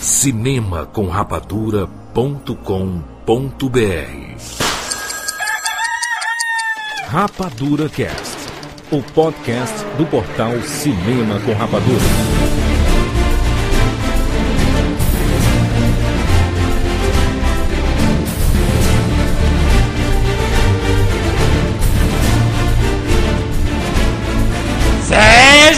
Cinema Rapadura Cast, o podcast do portal Cinema com Rapadura.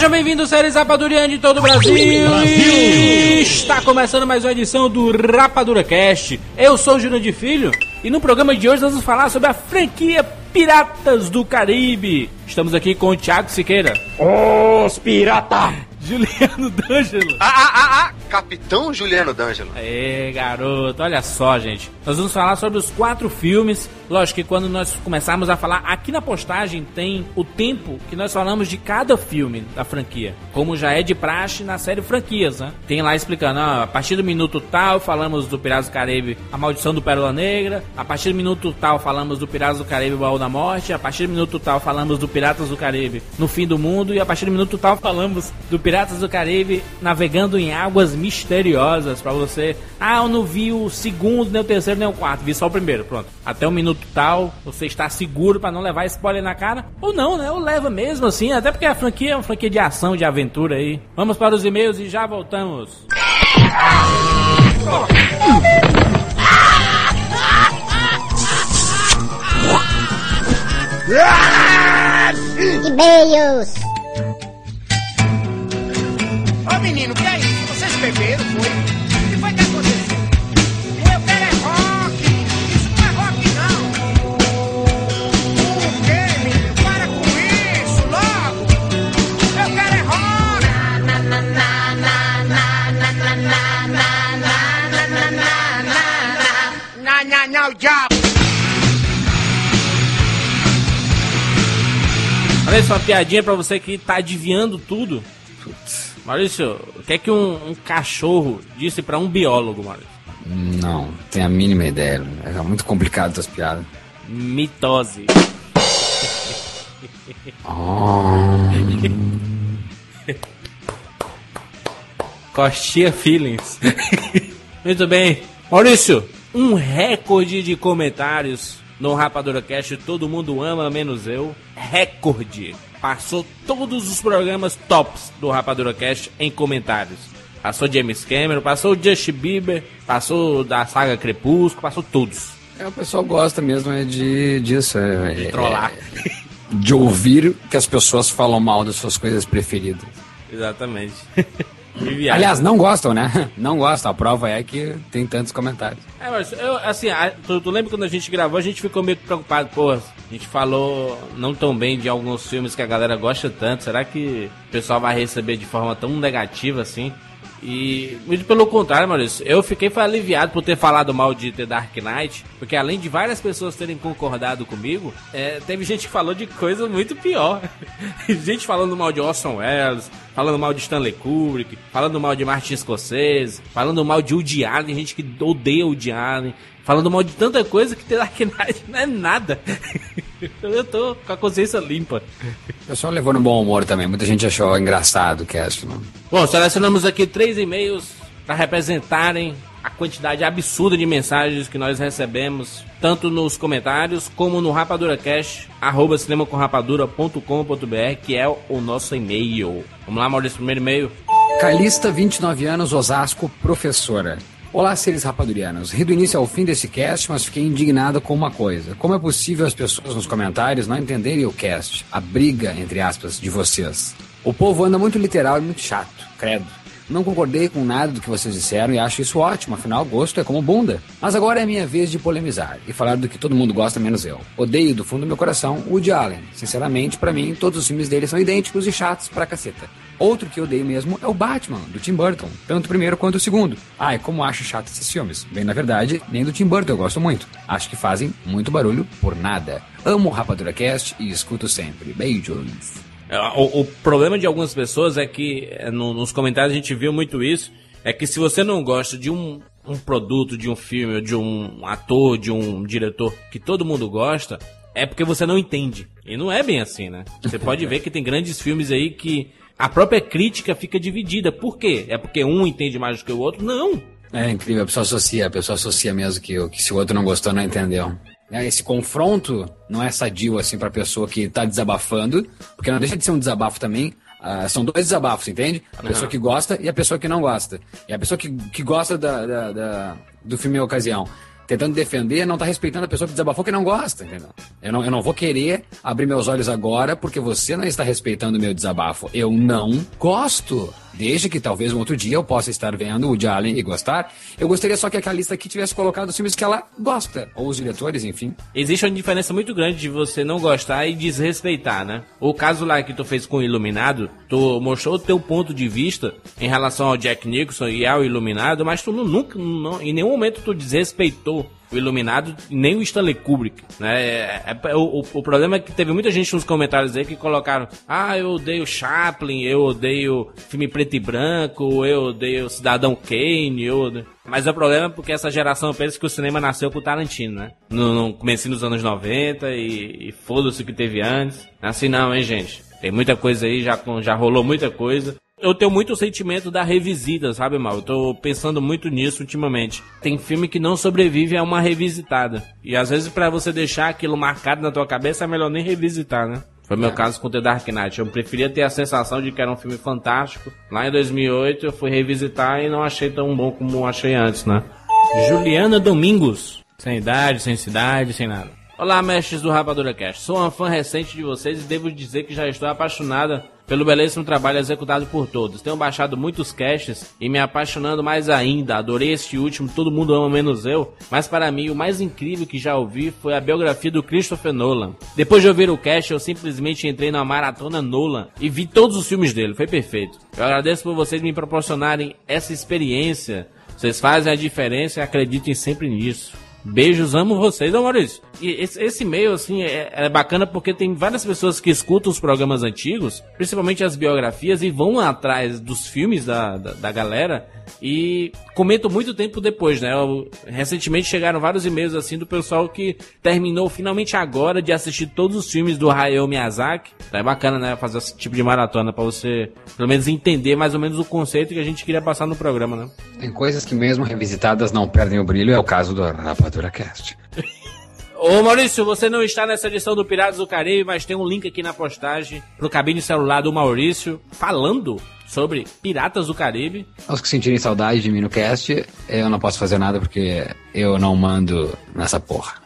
Sejam bem-vindos, séries Rapadurianos de todo o Brasil. Brasil. Está começando mais uma edição do Rapadura Cast. Eu sou o Jurandir Filho e no programa de hoje nós vamos falar sobre a franquia Piratas do Caribe. Estamos aqui com o Thiago Siqueira. Os pirata! Juliano D'Angelo. Ah, ah, ah, ah, Capitão Juliano D'Angelo. Aê, garoto, olha só, gente. Nós vamos falar sobre os quatro filmes. Lógico que quando nós começarmos a falar, aqui na postagem tem o tempo que nós falamos de cada filme da franquia. Como já é de praxe na série Franquias, né? Tem lá explicando, ó, a partir do minuto tal falamos do Piratas do Caribe, A Maldição do Pérola Negra. A partir do minuto tal falamos do Piratas do Caribe, O Baú da Morte. A partir do minuto tal falamos do Piratas do Caribe, No Fim do Mundo. E a partir do minuto tal falamos do Piratas do Caribe navegando em águas misteriosas para você. Ah, eu não vi o segundo, nem o terceiro, nem o quarto, vi só o primeiro. Pronto. Até o minuto tal, você está seguro para não levar spoiler na cara. Ou não, né? Ou leva mesmo assim, até porque a franquia é uma franquia de ação, de aventura aí. Vamos para os e-mails e já voltamos. E-mails. Menino, que é isso? Vocês beberam, foi? O que foi que aconteceu? O eu quero é rock! Isso não é rock, não! O quê, menino? Para com isso, logo! Eu quero é rock! Na, na, na, o diabo! Olha só, piadinha pra você que tá adivinhando tudo. Maurício, o que é que um, um cachorro disse pra um biólogo, Maurício? Não, tenho a mínima ideia. É muito complicado essas piadas. Mitose. Coxinha Feelings. Muito bem. Maurício, um recorde de comentários no Rapadura Cast. Todo mundo ama, menos eu. Recorde. Passou todos os programas tops do Rapadura Cast em comentários. Passou James Cameron, passou Justin Bieber, passou da saga Crepúsculo, passou todos. É, o pessoal gosta mesmo é de, disso. É, De é- trollar. de ouvir que as pessoas falam mal das suas coisas preferidas. Exatamente. Aliás, não gostam, né? Não gostam. A prova é que tem tantos comentários. É, mas eu, assim, a- tu, tu lembra quando a gente gravou, a gente ficou meio preocupado, pô, a gente falou não tão bem de alguns filmes que a galera gosta tanto, será que o pessoal vai receber de forma tão negativa assim? E muito pelo contrário, Maurício, eu fiquei aliviado por ter falado mal de The Dark Knight, porque além de várias pessoas terem concordado comigo, é, teve gente que falou de coisa muito pior. gente falando mal de Orson Welles, falando mal de Stanley Kubrick, falando mal de Martin Scorsese, falando mal de Woody Allen, gente que odeia Woody Allen, falando mal de tanta coisa que The Dark Knight não é nada. eu tô com a consciência limpa. O pessoal levou no bom humor também. Muita gente achou engraçado o cast. Bom, selecionamos aqui três e-mails para representarem a quantidade absurda de mensagens que nós recebemos, tanto nos comentários como no rapaduracast, arroba cinemacomrapadura.com.br, que é o nosso e-mail. Vamos lá, Maurício, primeiro e-mail. Calista, 29 anos, Osasco, professora. Olá, seres rapadurianos. Ri do início ao fim desse cast, mas fiquei indignado com uma coisa. Como é possível as pessoas nos comentários não entenderem o cast, a briga, entre aspas, de vocês? O povo anda muito literal e muito chato, credo. Não concordei com nada do que vocês disseram e acho isso ótimo, afinal, gosto é como bunda. Mas agora é minha vez de polemizar e falar do que todo mundo gosta menos eu. Odeio do fundo do meu coração Woody Allen. Sinceramente, para mim, todos os filmes dele são idênticos e chatos pra caceta. Outro que odeio mesmo é o Batman, do Tim Burton, tanto o primeiro quanto o segundo. Ai, como acho chato esses filmes. Bem, na verdade, nem do Tim Burton eu gosto muito. Acho que fazem muito barulho por nada. Amo o Rapadura Cast e escuto sempre. Beijos. É, O, o problema de algumas pessoas é que é, no- nos comentários a gente viu muito isso. É que se você não gosta de um, um produto, de um filme, de um ator, de um diretor que todo mundo gosta, é porque você não entende. E não é bem assim, né? Você pode ver que tem grandes filmes aí que a própria crítica fica dividida. Por quê? É porque um entende mais do que o outro? Não. É incrível, a pessoa associa, a pessoa associa mesmo que, que se o outro não gostou, não entendeu. É, Esse confronto não é sadio assim pra pessoa que tá desabafando, porque não deixa de ser um desabafo também. Ah, são dois desabafos, entende? A pessoa que gosta e a pessoa que não gosta. E a pessoa que, que gosta da, da- da- do filme ocasião, tentando defender, não tá respeitando a pessoa que desabafou que não gosta, entendeu? Eu não, eu não vou querer abrir meus olhos agora porque você não está respeitando o meu desabafo. Eu não gosto. Desde que talvez um outro dia eu possa estar vendo o de Allen e gostar. Eu gostaria só que aquela lista aqui tivesse colocado os filmes que ela gosta. Ou os diretores, enfim. Existe uma diferença muito grande de você não gostar e desrespeitar, né? O caso lá que tu fez com o Iluminado, tu mostrou o teu ponto de vista em relação ao Jack Nicholson e ao Iluminado, mas tu nu- nunca, não- em nenhum momento tu desrespeitou o Iluminado, nem o Stanley Kubrick, né? É- é- o, o- o problema é que teve muita gente nos comentários aí que colocaram ah, eu odeio Chaplin, eu odeio filme preto e branco, eu odeio Cidadão Kane, eu odeio... Mas o problema é porque essa geração pensa que o cinema nasceu com o Tarantino, né? No, no começo anos 90 e, e foda-se o que teve antes. Assim não, hein, gente? Tem muita coisa aí, já, já rolou muita coisa. Eu tenho muito o sentimento da revisita, sabe, Mal? Eu tô pensando muito nisso ultimamente. Tem filme que não sobrevive a uma revisitada. E às vezes pra você deixar aquilo marcado na tua cabeça é melhor nem revisitar, né? Foi meu caso com The Dark Knight. Eu preferia ter a sensação de que era um filme fantástico. Lá em 2008 eu fui revisitar e não achei tão bom como achei antes, né? Juliana Domingos. Sem idade, sem cidade, sem nada. Olá, mestres do Rapadura Cast. Sou uma fã recente de vocês e devo dizer que já estou apaixonada pelo belíssimo trabalho executado por todos. Tenho baixado muitos casts e me apaixonando mais ainda. Adorei este último, todo mundo ama menos eu. Mas para mim, o mais incrível que já ouvi foi a biografia do Christopher Nolan. Depois de ouvir o cast, eu simplesmente entrei na maratona Nolan e vi todos os filmes dele. Foi perfeito. Eu agradeço por vocês me proporcionarem essa experiência. Vocês fazem a diferença e acreditem sempre nisso. Beijos, amo vocês, ô Maurício. Esse, e-mail, assim, é, é bacana porque tem várias pessoas que escutam os programas antigos, principalmente as biografias, e vão atrás dos filmes da, da, da galera e comentam muito tempo depois, né? Eu- recentemente chegaram vários e-mails, assim, do pessoal que terminou finalmente agora de assistir todos os filmes do Hayao Miyazaki. Então é bacana, né? Fazer esse tipo de maratona pra você, pelo menos, entender mais ou menos o conceito que a gente queria passar no programa, né? Tem coisas que mesmo revisitadas não perdem o brilho, é o caso do Rapadura Cast. Ô Maurício, você não está nessa edição do Piratas do Caribe, mas tem um link aqui na postagem pro cabine celular do Maurício falando sobre Piratas do Caribe. Aos que sentirem saudade de mim no cast, eu não posso fazer nada porque eu não mando nessa porra.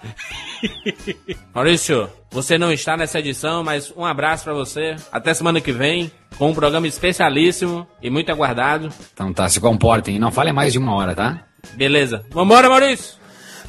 Maurício, você não está nessa edição, mas um abraço pra você. Até semana que vem, com um programa especialíssimo e muito aguardado. Então tá, se comportem e não falem mais de uma hora, tá? Beleza. Vambora, Maurício!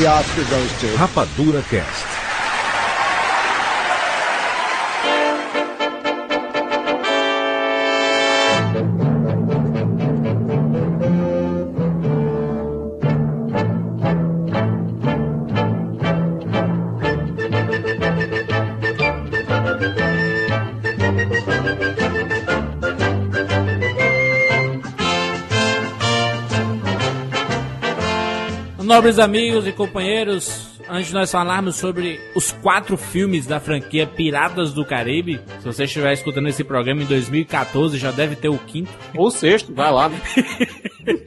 dessa entrada, caralho! Rapadura Cast. Nobres amigos e companheiros, antes de nós falarmos sobre os quatro filmes da franquia Piratas do Caribe, se você estiver escutando esse programa em 2014, já deve ter o quinto. Ou sexto, vai lá, né?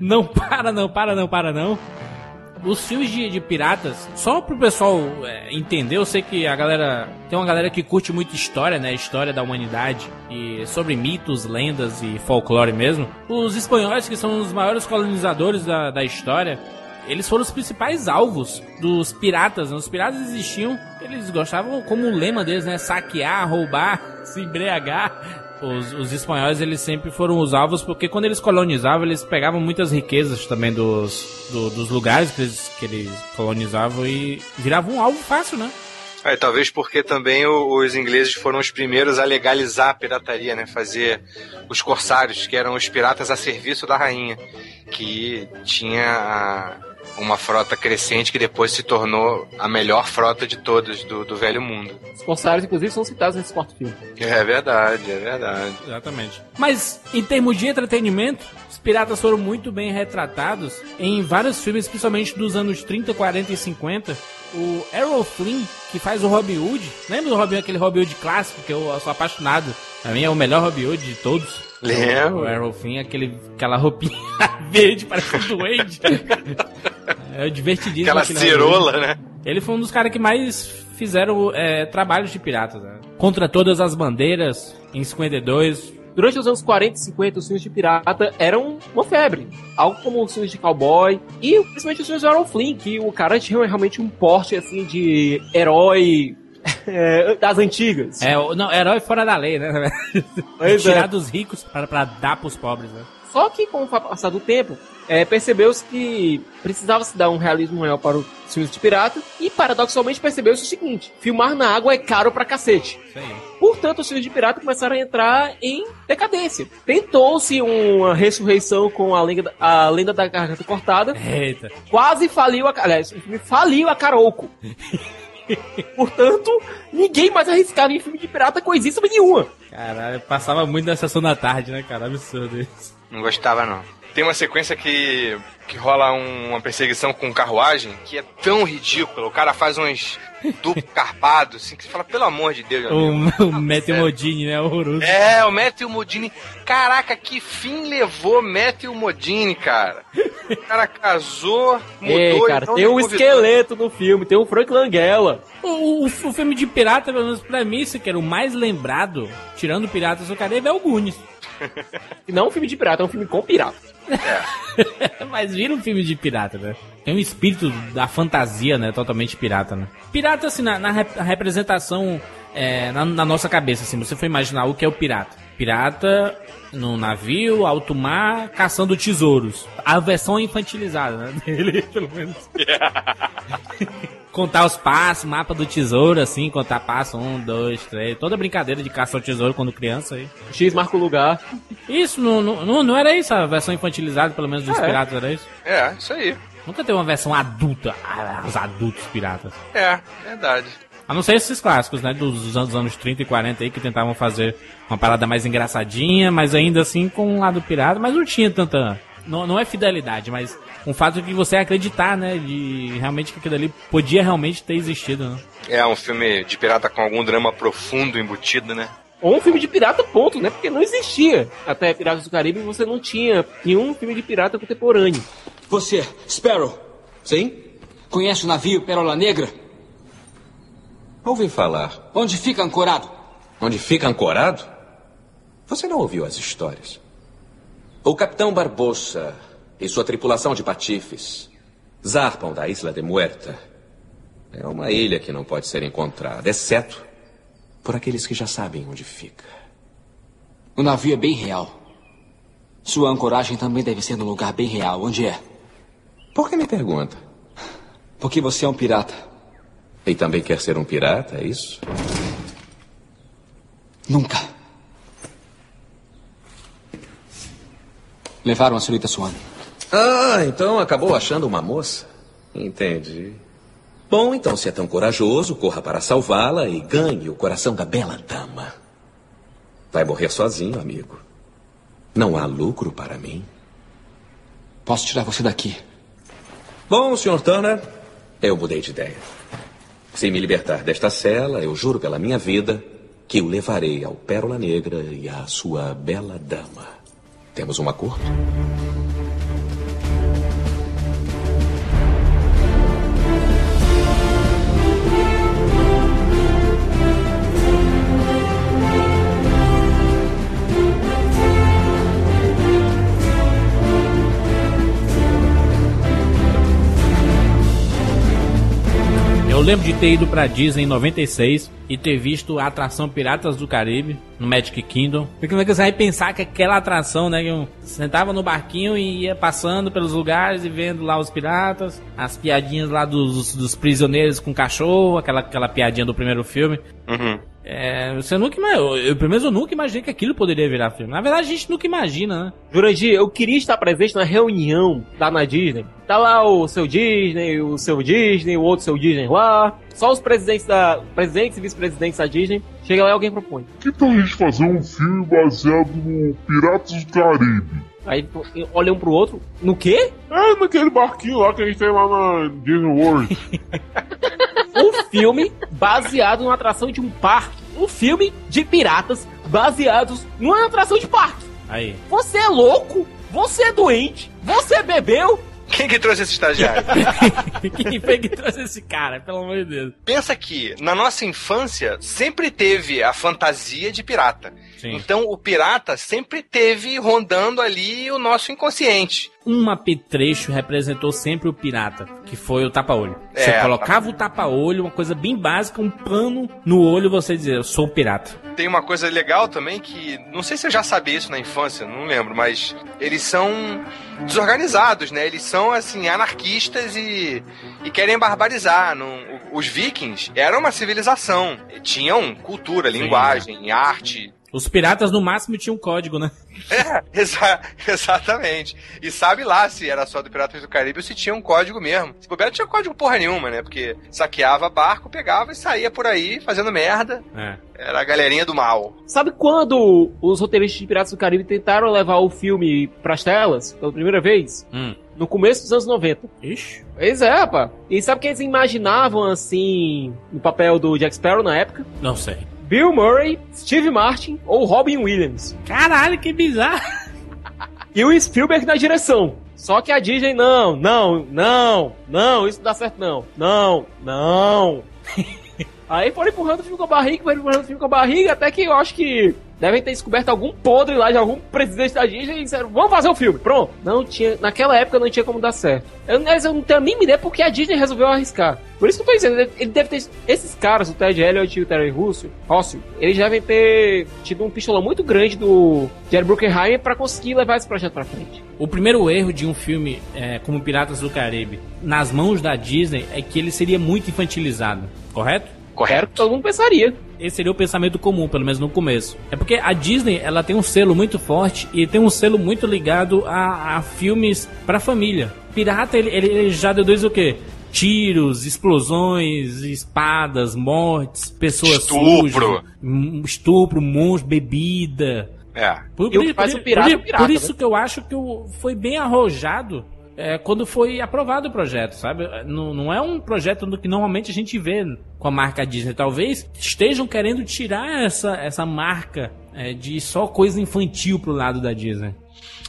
não para, não para, não para, não. Os filmes de, de piratas, só pro pessoal é, entender, eu sei que a galera. Tem uma galera que curte muito história, né? História da humanidade. E sobre mitos, lendas e folclore mesmo. Os espanhóis, que são os maiores colonizadores da, da história, eles foram os principais alvos dos piratas. Né? Os piratas existiam, eles gostavam, como o lema deles, né? Saquear, roubar, se embriagar. Os, os espanhóis, eles sempre foram os alvos, porque quando eles colonizavam, eles pegavam muitas riquezas também dos, do- dos lugares que eles, que eles colonizavam e viravam um alvo fácil, né? É, talvez porque também os ingleses foram os primeiros a legalizar a pirataria, né? Fazer os corsários, que eram os piratas a serviço da rainha, que tinha uma frota crescente que depois se tornou a melhor frota de todas do, do velho mundo. Os corsários, inclusive, são citados nesse quarto filme. É verdade, é verdade. Exatamente. Mas, em termos de entretenimento, os piratas foram muito bem retratados em vários filmes, principalmente dos anos 30, 40 e 50. O Errol Flynn, que faz o Robin Hood. Lembra do Robin aquele Robin Hood clássico, que eu sou apaixonado. Pra mim é o melhor Robin Hood de todos. Lembro. O Errol Flynn, aquele, aquela roupinha verde, parece um duende. É divertidíssimo. Aquela cirola, né? Ele foi um dos caras que mais fizeram é, trabalhos de piratas. Né? Contra todas as bandeiras, em 52. Durante os anos 40 e 50, os filmes de pirata eram uma febre. Algo como os filmes de cowboy e principalmente os filmes de Errol Flynn, que o cara tinha realmente um porte assim de herói é, das antigas. É, não, herói fora da lei, né? Pois Tirar é. dos ricos para, para dar pros pobres, né? Só que com o passar do tempo, é, percebeu-se que precisava se dar um realismo maior para os filmes de pirata e paradoxalmente percebeu-se o seguinte: filmar na água é caro pra cacete. Aí. Portanto, os filmes de pirata começaram a entrar em decadência. Tentou-se uma ressurreição com a lenda, a lenda da garganta cortada. Eita. Quase faliu a. Aliás, faliu a Carouco. Portanto, ninguém mais arriscava em filme de pirata coisíssima nenhuma. Caralho, passava muito na sessão da tarde, né, cara? Absurdo isso. Não gostava, não. Tem uma sequência que, que rola um- uma perseguição com carruagem que é tão ridícula. O cara faz uns duplo carpado, assim, que você fala, pelo amor de Deus, amigo. O, o Matthew Modini, né? Horroroso. É, o Matthew Modini. Caraca, que fim levou Matthew Modini, cara? O cara casou, mudou Ei, e cara, tem um esqueleto no filme, tem um Frank Langella. O, o, o filme de pirata, pelo menos pra mim, esse que era o mais lembrado, tirando Piratas do Caribe, é o Goonies. E não um filme de pirata, é um filme com pirata. Mas vira um filme de pirata, né? Tem um espírito da fantasia, né? Totalmente pirata, né? Pirata, assim, na, na representação é, na, na nossa cabeça, assim, você foi imaginar o que é o pirata. Pirata no navio, alto mar, caçando tesouros. A versão infantilizada, né? Dele, pelo menos. contar os passos, mapa do tesouro, assim, contar passo, um, dois, três. Toda brincadeira de caça ao tesouro quando criança aí. X marca o lugar. Isso, não, não, não- era isso a versão infantilizada, pelo menos dos é. piratas, era isso? É, isso aí. Nunca teve uma versão adulta, ah, os adultos piratas. É, verdade. A não ser esses clássicos, né, dos anos, anos 30 e 40 aí, que tentavam fazer uma parada mais engraçadinha, mas ainda assim com um lado pirata, mas não tinha tanta... Não, não é fidelidade, mas um fato de você acreditar, né, de realmente que aquilo ali podia realmente ter existido, né? É um filme de pirata com algum drama profundo embutido, né? Ou um filme de pirata, ponto, né? Porque não existia. Até Piratas do Caribe você não tinha nenhum filme de pirata contemporâneo. Você, Sparrow. Sim? Conhece o navio Pérola Negra? Ouvi falar. Onde fica ancorado? Onde fica ancorado? Você não ouviu as histórias? O capitão Barbosa e sua tripulação de patifes zarpam da Isla de Muerta. É uma ilha que não pode ser encontrada, exceto por aqueles que já sabem onde fica. O navio é bem real. Sua ancoragem também deve ser num lugar bem real. Onde é? Por que me pergunta? Porque você é um pirata. E também quer ser um pirata, é isso? Nunca. Levaram a senhorita Swan. Ah, então acabou achando uma moça? Entendi. Bom, então, se é tão corajoso, corra para salvá-la e ganhe o coração da bela dama. Vai morrer sozinho, amigo. Não há lucro para mim. Posso tirar você daqui. Bom, Sr. Turner, eu mudei de ideia. Se me libertar desta cela, eu juro pela minha vida que o levarei ao Pérola Negra e à sua bela dama. Temos um acordo? Lembro de ter ido pra Disney em 96 e ter visto a atração Piratas do Caribe no Magic Kingdom. Porque é você vai pensar que aquela atração, né? Que eu sentava no barquinho e ia passando pelos lugares e vendo lá os piratas, as piadinhas lá dos, dos prisioneiros com cachorro, aquela, aquela piadinha do primeiro filme. Uhum. É, você nunca imaginou. Eu, pelo menos eu nunca imaginei que aquilo poderia virar filme. Na verdade, a gente nunca imagina, né? Jurandir, eu queria estar presente na reunião da na Disney. Tá lá o seu Disney, o seu Disney, o outro seu Disney lá. Só os presidentes da. Presidentes e vice-presidentes da Disney. Chega lá e alguém propõe. Que tal a gente fazer um filme baseado no Piratas do Caribe? Aí olha um pro outro. No quê? É, naquele barquinho lá que a gente tem lá na Disney World. um filme baseado numa atração de um parque. Um filme de piratas baseados numa atração de parque. Aí. Você é louco? Você é doente? Você bebeu? Quem que trouxe esse estagiário? Quem foi que trouxe esse cara, pelo amor de Deus? Pensa que na nossa infância sempre teve a fantasia de pirata. Sim. Então o pirata sempre teve rondando ali o nosso inconsciente. Um apetrecho representou sempre o pirata, que foi o tapa-olho. Você É, colocava o tapa-olho, uma coisa bem básica, um pano no olho, você dizia, eu sou pirata. Tem uma coisa legal também que, não sei se eu já sabia isso na infância, não lembro, mas eles são desorganizados, né? Eles são, assim, anarquistas e, e querem barbarizar. Não- os vikings eram uma civilização. Tinham cultura, linguagem, arte. Os piratas, no máximo, tinham um código, né? É, exa- exatamente. E sabe lá se era só do Piratas do Caribe ou se tinha um código mesmo. Se bobear, não tinha código porra nenhuma, né? Porque saqueava barco, pegava e saía por aí fazendo merda. É. Era a galerinha do mal. Sabe quando os roteiristas de Piratas do Caribe tentaram levar o filme pras telas pela primeira vez? Hum. No começo dos anos 90. Ixi. Pois é, rapaz. E sabe quem eles imaginavam, assim, no papel do Jack Sparrow na época? Não sei. Bill Murray, Steve Martin ou Robin Williams. Caralho, que bizarro. E o Spielberg na direção. Só que a Disney, não, não, não, não, isso não dá certo não. Não, não. Aí foram empurrando o filme com a barriga, foram empurrando o filme com a barriga, até que eu acho que devem ter descoberto algum podre lá de algum presidente da Disney e disseram, vamos fazer o filme, pronto. Não tinha, naquela época não tinha como dar certo. Eu, eu não tenho a mínima ideia porque a Disney resolveu arriscar. Por isso que eu tô dizendo, ele- deve ter, esses caras, o Ted Elliott e o Terry Russell, Russell, eles devem ter tido um pistolão muito grande do Jerry Bruckheimer pra conseguir levar esse projeto pra frente. O primeiro erro de um filme é, como Piratas do Caribe nas mãos da Disney é que ele seria muito infantilizado, correto? Era o que todo mundo pensaria. Esse seria o pensamento comum, pelo menos no começo. É porque a Disney ela tem um selo muito forte e tem um selo muito ligado a, a filmes pra família. Pirata ele, ele- ele já deduz o quê? Tiros, explosões, espadas, mortes, pessoas Estupro. sujas, estupro, monstro, bebida. É. Por, E o que faz o pirata, por- pirata, por isso né? que eu acho que foi bem arrojado é, quando foi aprovado o projeto, sabe? Não, não é um projeto do que normalmente a gente vê com a marca Disney. Talvez estejam querendo tirar essa, essa marca é, de só coisa infantil pro lado da Disney.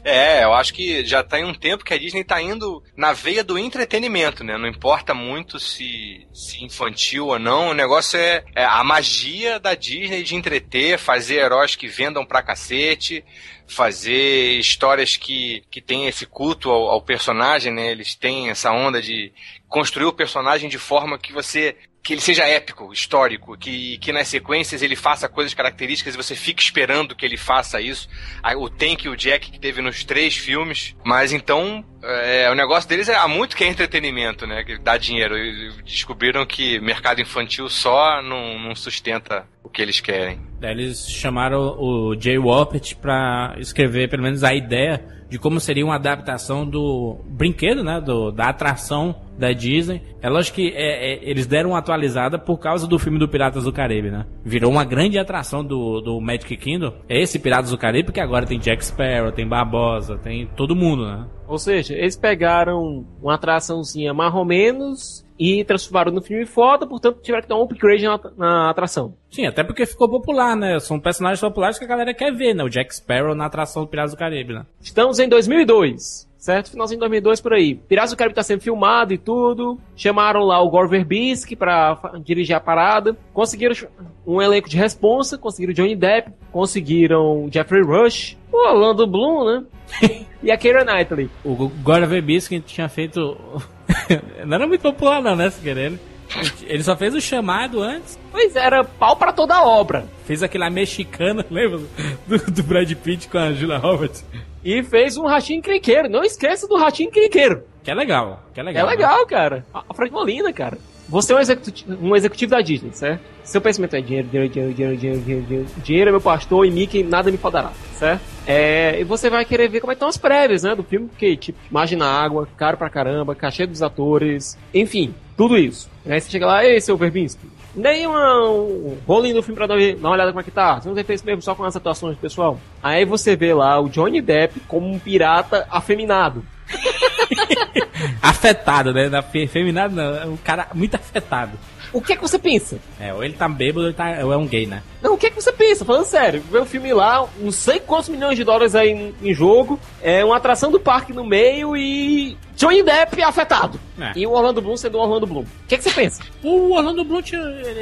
É, eu acho que já tem um tempo que a Disney tá indo na veia do entretenimento, né? Não importa muito se, se infantil ou não, o negócio é, é a magia da Disney de entreter, fazer heróis que vendam pra cacete, fazer histórias que, que tem esse culto ao, ao personagem, né? Eles têm essa onda de construir o personagem de forma que você que ele seja épico, histórico, que, que nas sequências ele faça coisas características e você fique esperando que ele faça isso. O Tank e o Jack que teve nos três filmes. Mas então, é, o negócio deles é há muito que é entretenimento, né? Que dá dinheiro. E descobriram que mercado infantil só não, não sustenta o que eles querem. Daí eles chamaram o Jay Warpett pra escrever pelo menos a ideia de como seria uma adaptação do brinquedo, né? Do, da atração da Disney. É lógico que é, é, eles deram uma atualizada por causa do filme do Piratas do Caribe, né? Virou uma grande atração do, do Magic Kingdom. É esse Piratas do Caribe, que agora tem Jack Sparrow, tem Barbosa, tem todo mundo, né? Ou seja, eles pegaram uma atraçãozinha mais ou menos e transformaram no filme foda, portanto tiveram que dar um upgrade na, na atração. Sim, até porque ficou popular, né? São personagens populares que a galera quer ver, né? O Jack Sparrow na atração do Piratas do Caribe, né? Estamos em 2002, certo? Finalzinho de 2002 por aí. Piratas do Caribe tá sendo filmado e tudo. Chamaram lá o Gore Verbinski pra dirigir a parada. Conseguiram um elenco de responsa, conseguiram Johnny Depp, conseguiram Jeffrey Rush, o Orlando Bloom, né? e a Keira Knightley. O Gordon Verbinski tinha feito... não era muito popular não, né, se querer. Ele só fez o chamado antes, Pois era, pau pra toda obra. fez aquela mexicana, lembra? Do, do Brad Pitt com a Julia Roberts. E fez um ratinho crinqueiro. Não esqueça do ratinho crinqueiro. Que é legal, que é É legal. né? legal, cara. A a Frank Molina, cara. Você é um executivo, um executivo da Disney, certo? Seu pensamento é dinheiro, dinheiro, dinheiro, dinheiro, dinheiro, dinheiro, dinheiro. Dinheiro é meu pastor e Mickey nada me poderá, certo? É, e você vai querer ver como é estão as prévias, né, do filme, porque, tipo, imagina água, caro pra caramba, cachê dos atores, enfim, tudo isso. Aí você chega lá, ei, seu Verbinski, nem uma, um rolinho do filme pra dar uma olhada como é que tá. Você não feito mesmo só com as atuações, pessoal. Aí você vê lá o Johnny Depp como um pirata afeminado. Afetado, né? Na fe, feminado não, é um cara muito afetado. O que é que você pensa? É, ou ele tá bêbado ou ele tá, ou é um gay, né? Não, o que é que você pensa? Falando sério, vê o filme lá, não sei quantos milhões de dólares aí em, em jogo, é uma atração do parque no meio e Johnny Depp afetado. É. E o Orlando Bloom sendo o Orlando Bloom. O que é que você pensa? O Orlando Bloom tinha,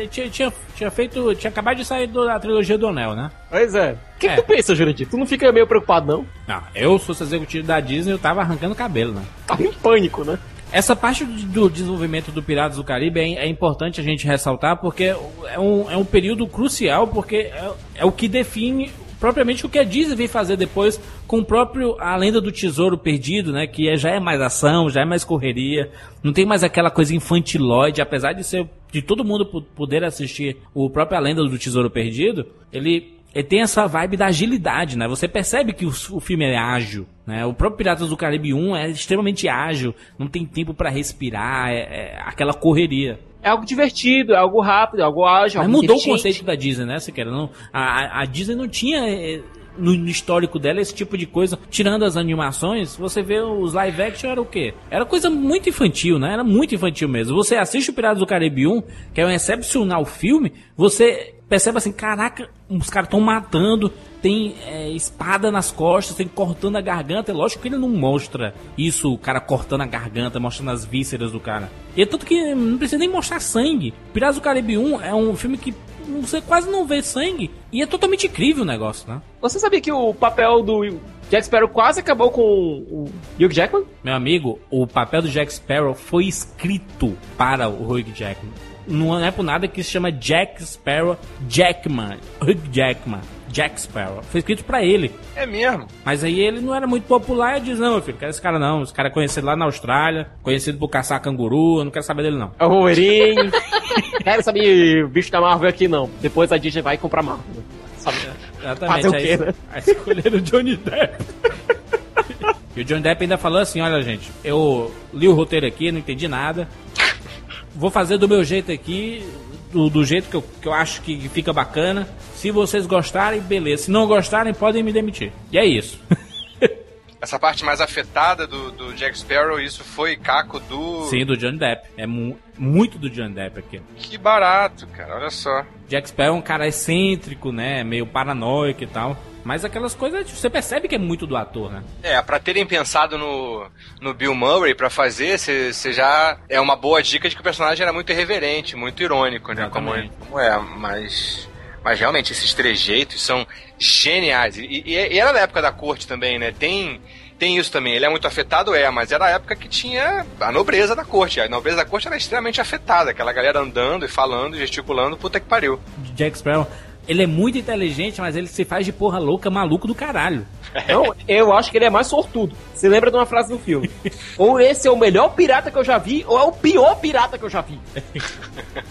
tinha, tinha, tinha feito. Tinha acabado de sair da trilogia do Anel, né? Pois é. O que, É. que tu pensa, Jurandir? Tu não fica meio preocupado, não? Não, eu se fosse executivo da Disney, eu tava arrancando o cabelo, né? Tava em pânico, né? Essa parte do desenvolvimento do Piratas do Caribe é, é importante a gente ressaltar porque é um, é um período crucial, porque é, é o que define propriamente o que a Disney vem fazer depois com o próprio A Lenda do Tesouro Perdido, né? Que é- já é mais ação, já é mais correria, não tem mais aquela coisa infantilóide, apesar de ser de todo mundo po- poder assistir o próprio A Lenda do Tesouro Perdido, ele ele tem essa vibe da agilidade, né? Você percebe que o, o filme é ágil, né? O próprio Piratas do Caribe 1 é extremamente ágil, não tem tempo pra respirar, é, é aquela correria. É algo divertido, é algo rápido, é algo ágil, Mas algo mudou o conceito da Disney, né, Siqueira? Não, a, a- Disney não tinha no, no histórico dela esse tipo de coisa. Tirando as animações, você vê os live action era o quê? Era coisa muito infantil, né? Era muito infantil mesmo. Você assiste o Piratas do Caribe 1, que é um excepcional filme, você percebe assim, caraca, os caras estão matando, tem eh, espada nas costas, tem cortando a garganta. É lógico que ele não mostra isso, o cara cortando a garganta, mostrando as vísceras do cara. E é tanto que não precisa nem mostrar sangue. Piratas do Caribe 1 é um filme que você quase não vê sangue. E é totalmente incrível o negócio, né? Você sabia que o papel do Jack Sparrow quase acabou com o Hugh Jackman? Meu amigo, o papel do Jack Sparrow foi escrito para o Hugh Jackman. Não é por nada que se chama Jack Sparrow Jackman. Hugh Jackman. Jack Sparrow. Foi escrito pra ele. É mesmo? Mas aí ele não era muito popular e diz, não, meu filho, quero esse cara não. Esse cara é conhecido lá na Austrália, conhecido por caçar canguru, eu não quero saber dele não. É o Wolverine. Quero saber o bicho da Marvel aqui não. Depois a Disney vai comprar Marvel. Sabe? Exatamente. Fazer aí, né? aí escolheram o Johnny Depp. e o Johnny Depp ainda falou assim, olha gente, eu li o roteiro aqui, não entendi nada. Vou fazer do meu jeito aqui, do, do jeito que eu, que eu acho que fica bacana. Se vocês gostarem, beleza. Se não gostarem, podem me demitir. E é isso. Essa parte mais afetada do, do Jack Sparrow, isso foi caco do. Sim, do Johnny Depp. É mu- muito do Johnny Depp aqui. Que barato, cara, olha só. Jack Sparrow é um cara excêntrico, né? Meio paranoico e tal. Mas aquelas coisas, você percebe que é muito do ator, né? É, pra terem pensado no, no Bill Murray pra fazer, você já. É uma boa dica de que o personagem era muito irreverente, muito irônico, né? Como, Exatamente. como é, mas. Mas realmente, esses trejeitos são geniais. E, e, e era da época da corte também, né? Tem. Tem isso também, ele é muito afetado, é, mas era a época que tinha a nobreza da corte. A nobreza da corte era extremamente afetada, aquela galera andando e falando, gesticulando, puta que pariu. Jack Sparrow, ele é muito inteligente, mas ele se faz de porra louca, maluco do caralho. Não, eu acho que ele é mais sortudo. Você lembra de uma frase do filme? ou esse é o melhor pirata que eu já vi, ou é o pior pirata que eu já vi.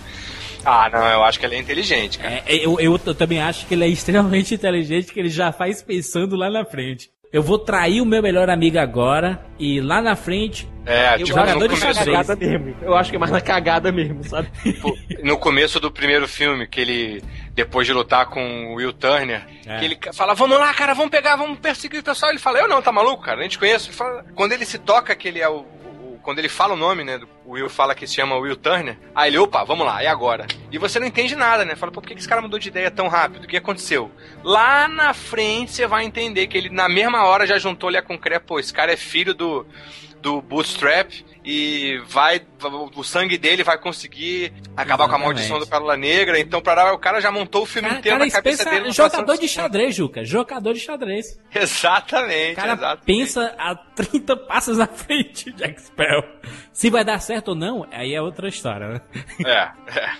Ah, não, eu acho que ele é inteligente, cara. É, eu, eu t- também acho que ele é extremamente inteligente, que ele já faz pensando lá na frente. Eu vou trair o meu melhor amigo agora, e lá na frente, É, Eu tipo, acho no que é mais na começo, cagada mesmo. Eu acho que é mais na cagada mesmo, sabe? no começo do primeiro filme, que ele depois de lutar com o Will Turner, É. que ele fala, vamos lá, cara, vamos pegar, vamos perseguir o pessoal. Ele fala, eu não, tá maluco, cara, a gente conhece. Ele fala- quando ele se toca, que ele é o- Quando ele fala o nome, né? O Will fala que se chama Will Turner. Aí ele, opa, vamos lá, e agora? E você não entende nada, né? Fala, pô, por que esse cara mudou de ideia tão rápido? O que aconteceu? Lá na frente você vai entender que ele, na mesma hora, já juntou ele o Cré, pô, esse cara é filho do, do Bootstrap e vai. O sangue dele vai conseguir acabar com a Exatamente. maldição do Pérola Negra. Então, pra, o cara já montou o filme Cara, inteiro cara na cabeça pensa- dele. jogador de xadrez, Juca. Jogador de xadrez. Exatamente, O cara exatamente. pensa a 30 passos na frente de Sparrow. Se vai dar certo ou não, aí é outra história, né? É, é.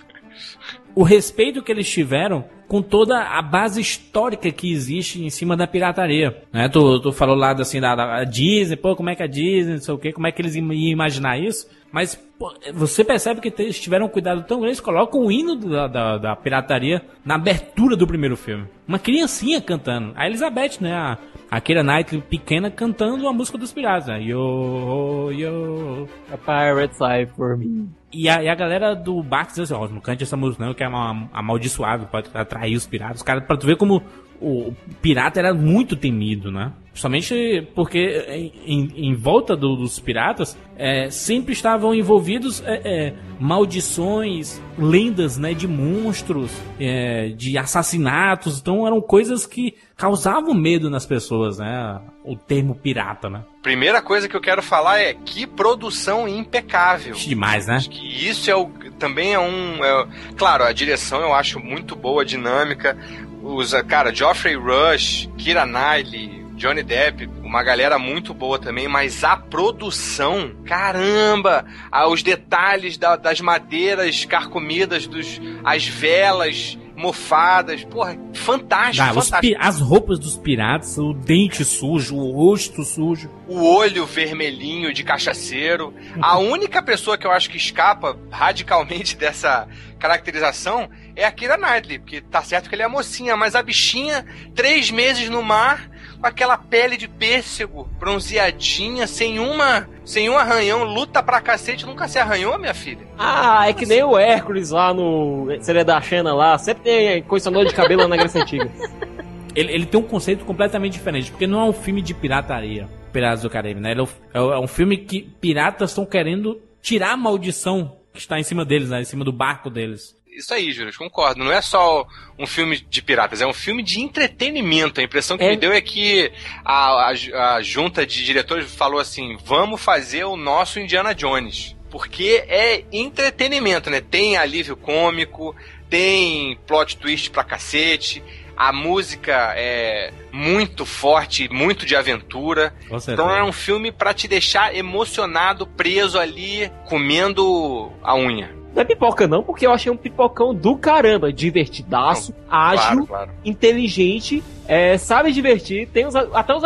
O respeito que eles tiveram com toda a base histórica que existe em cima da pirataria. Né? Tu, tu falou lá assim da, da Disney, pô, como é que a Disney, não sei o quê, como é que eles iam imaginar isso. Mas pô, você percebe que eles tiveram um cuidado tão grande, eles colocam o hino da, da, da pirataria na abertura do primeiro filme. Uma criancinha cantando. A Elizabeth, né? A, a Keira Knightley pequena cantando a música dos piratas. Né? Yo, yo, A Pirate's Life for me. E a, e a galera do barco diz assim, ó, não cante essa música não, que é uma, amaldiçoado, pode atrair os piratas. Os caras, pra tu ver como o, pirata era muito temido, né? Principalmente porque em, em- em volta do- dos piratas é, sempre estavam envolvidos é, é, maldições, lendas né, de monstros, é, de assassinatos. Então eram coisas que causavam medo nas pessoas, né? O termo pirata, né? Primeira coisa que eu quero falar é que produção impecável. Demais, né? que isso é o, também é um. é- claro, a direção eu acho muito boa, dinâmica. Os, cara, Geoffrey Rush, Kira Knightley, Johnny Depp, uma galera muito boa também, mas a produção, caramba! Ah, os detalhes da- das madeiras carcomidas, dos, as velas mofadas, porra, fantástico, Ah, fantástico. as roupas dos piratas, o dente sujo, o rosto sujo. o olho vermelhinho de cachaceiro. A única pessoa que eu acho que escapa radicalmente dessa caracterização é a Kira Knightley, porque tá certo que ele é mocinha, mas a bichinha, três meses no mar, com aquela pele de pêssego, bronzeadinha, sem uma, sem um arranhão, luta pra cacete, nunca se arranhou, minha filha. Ah, é que nem o Hércules lá no Seria da Xena lá. Sempre tem condicionador de cabelo na Grécia Antiga. Ele, ele tem um conceito completamente diferente, porque não é um filme de pirataria, Piratas do Caribe, né? Ele é, um- é um- é um filme que piratas estão querendo tirar a maldição que está em cima deles, né? Em cima do barco deles. Isso aí, Júlio, concordo. Não é só um filme de piratas, é um filme de entretenimento. A impressão que É. me deu é que a, a, a junta de diretores falou assim: vamos fazer o nosso Indiana Jones. Porque é entretenimento, né? Tem alívio cômico, tem plot twist pra cacete. A música é muito forte, muito de aventura. Então é um filme pra te deixar emocionado, preso ali, comendo a unha. Não é pipoca não, porque eu achei um pipocão do caramba. Divertidaço, ágil, Claro, claro. inteligente, é, sabe divertir. Tem os, até os,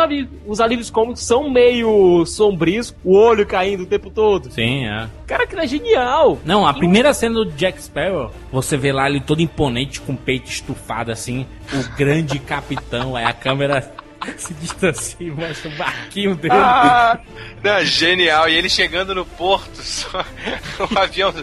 os alívios cômicos são meio sombrios, o olho caindo o tempo todo. Sim, é. Cara, que é genial. Não, a primeira cena do Jack Sparrow, você vê lá ele todo imponente, com o peito estufado assim, o grande capitão, aí a câmera se distancia e mostra o barquinho dele. Ah, não, genial. E ele chegando no porto, só, o avião,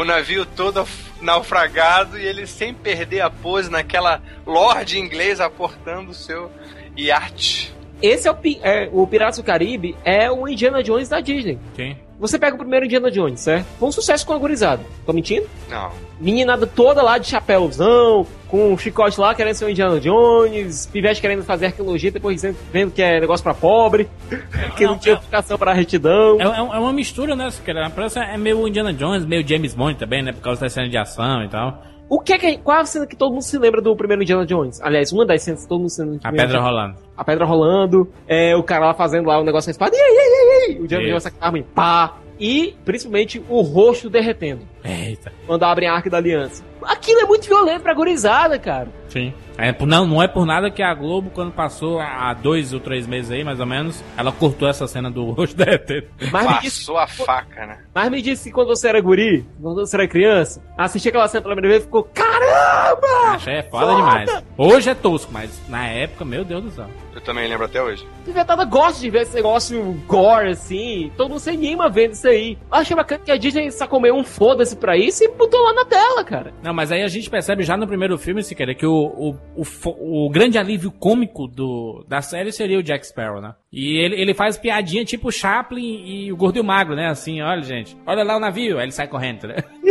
o navio todo naufragado e ele sem perder a pose naquela lorde inglês aportando o seu iate. Esse é o, é, o Piratas do Caribe, é o Indiana Jones da Disney. Quem? Você pega o primeiro Indiana Jones, certo? Foi um sucesso com a gurizada. Tô mentindo? Não. Meninada toda lá de chapéuzão, com um chicote lá querendo ser o Indiana Jones, pivete querendo fazer arqueologia, depois dizendo- vendo que é negócio pra pobre, que não, Não, tinha é- explicação pra retidão. É, é- é uma mistura, né? Parece é meio Indiana Jones, meio James Bond também, né? Por causa da cena de ação e tal. O que é que. Qual a cena que todo mundo se lembra do primeiro Indiana Jones? Aliás, uma das cenas que todo mundo se lembra do A pedra Indiana- rolando. A pedra rolando, é, o cara lá fazendo lá o negócio com a espada, e aí, e aí, e aí, o Indiana. Jones com a arma e pá. E, principalmente, o rosto derretendo. Eita. Quando abrem a Arca da Aliança. Aquilo é muito violento pra gurizada, cara. Sim. É, não, não é por nada que a Globo, quando passou há dois ou três meses aí, mais ou menos, ela cortou essa cena do rosto derretendo. Mas disse Passou a faca, né? Mas me disse que quando você era guri, quando você era criança, assistia aquela cena pela primeira vez e ficou, caramba! Achei é foda demais. Hoje é tosco, mas na época, meu Deus do céu. Eu também lembro até hoje. Inventada gosta de ver esse negócio gore, assim, todo mundo sem nenhuma vendo isso aí. Eu achei bacana que a Disney sacou meio um foda-se foda-se pra isso e botou lá na tela, cara. Não, mas aí a gente percebe já no primeiro filme, se quer, que o, o, o, o grande alívio cômico do, da série seria o Jack Sparrow, né? E ele, ele faz piadinha tipo o Chaplin e o Gordo e o Magro, né? Assim, olha, gente, olha lá o navio, aí ele sai correndo, né?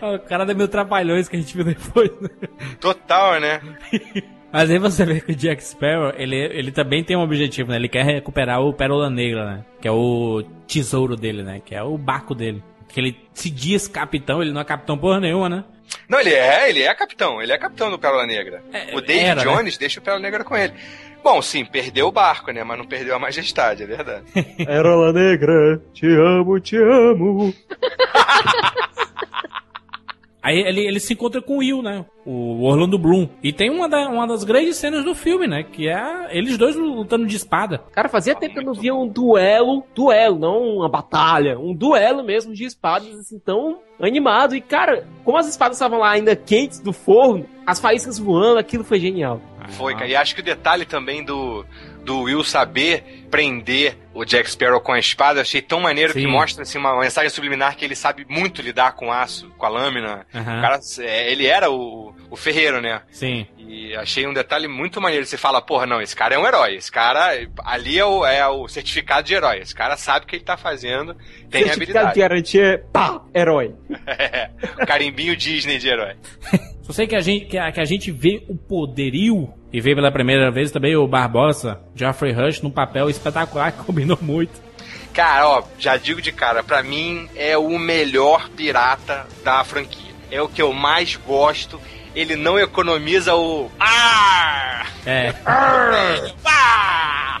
o cara da mil trapalhões que a gente viu depois, né? Total, né? Mas aí você vê que o Jack Sparrow, ele, ele também tem um objetivo, né? Ele quer recuperar o Pérola Negra, né? Que é o tesouro dele, né? Que é o barco dele. Que ele se diz capitão, ele não é capitão porra nenhuma, né? Não, ele é, ele é capitão, ele é capitão do Pérola Negra. o David era, né? Jones deixa o Pérola Negra com ele. Bom, sim, perdeu o barco, né? Mas não perdeu a majestade, é verdade. Pérola Negra, te amo, te amo. Aí ele, ele se encontra com o Will, né? O Orlando Bloom. E tem uma, da- uma das grandes cenas do filme, né? Que é eles dois lutando de espada. Cara, fazia tempo que eu não via um duelo, duelo, não uma batalha, um duelo mesmo de espadas, assim, tão animado. E, cara, como as espadas estavam lá ainda quentes do forno, as faíscas voando, aquilo foi genial. Foi, cara. E acho que o detalhe também do, do Will saber prender o Jack Sparrow com a espada, eu achei tão maneiro que Sim. mostra assim, uma mensagem subliminar que ele sabe muito lidar com aço, com a lâmina. Aham. O cara, é, ele era o, o ferreiro, né? Sim. E achei um detalhe muito maneiro. Você fala, porra, não, esse cara é um herói. Esse cara, ali é o, é o certificado de herói. Esse cara sabe o que ele tá fazendo, tem Certificado habilidade. de garantia, pá, herói. É, o carimbinho Disney de herói. Só sei que a gente, que a, que a gente vê o poderio e vê pela primeira vez também o Barbosa, Geoffrey Rush, num papel espetacular combinou muito. Cara, ó, já digo de cara, pra mim é o melhor pirata da franquia. É o que eu mais gosto. Ele não economiza o. Ah! É. Ah!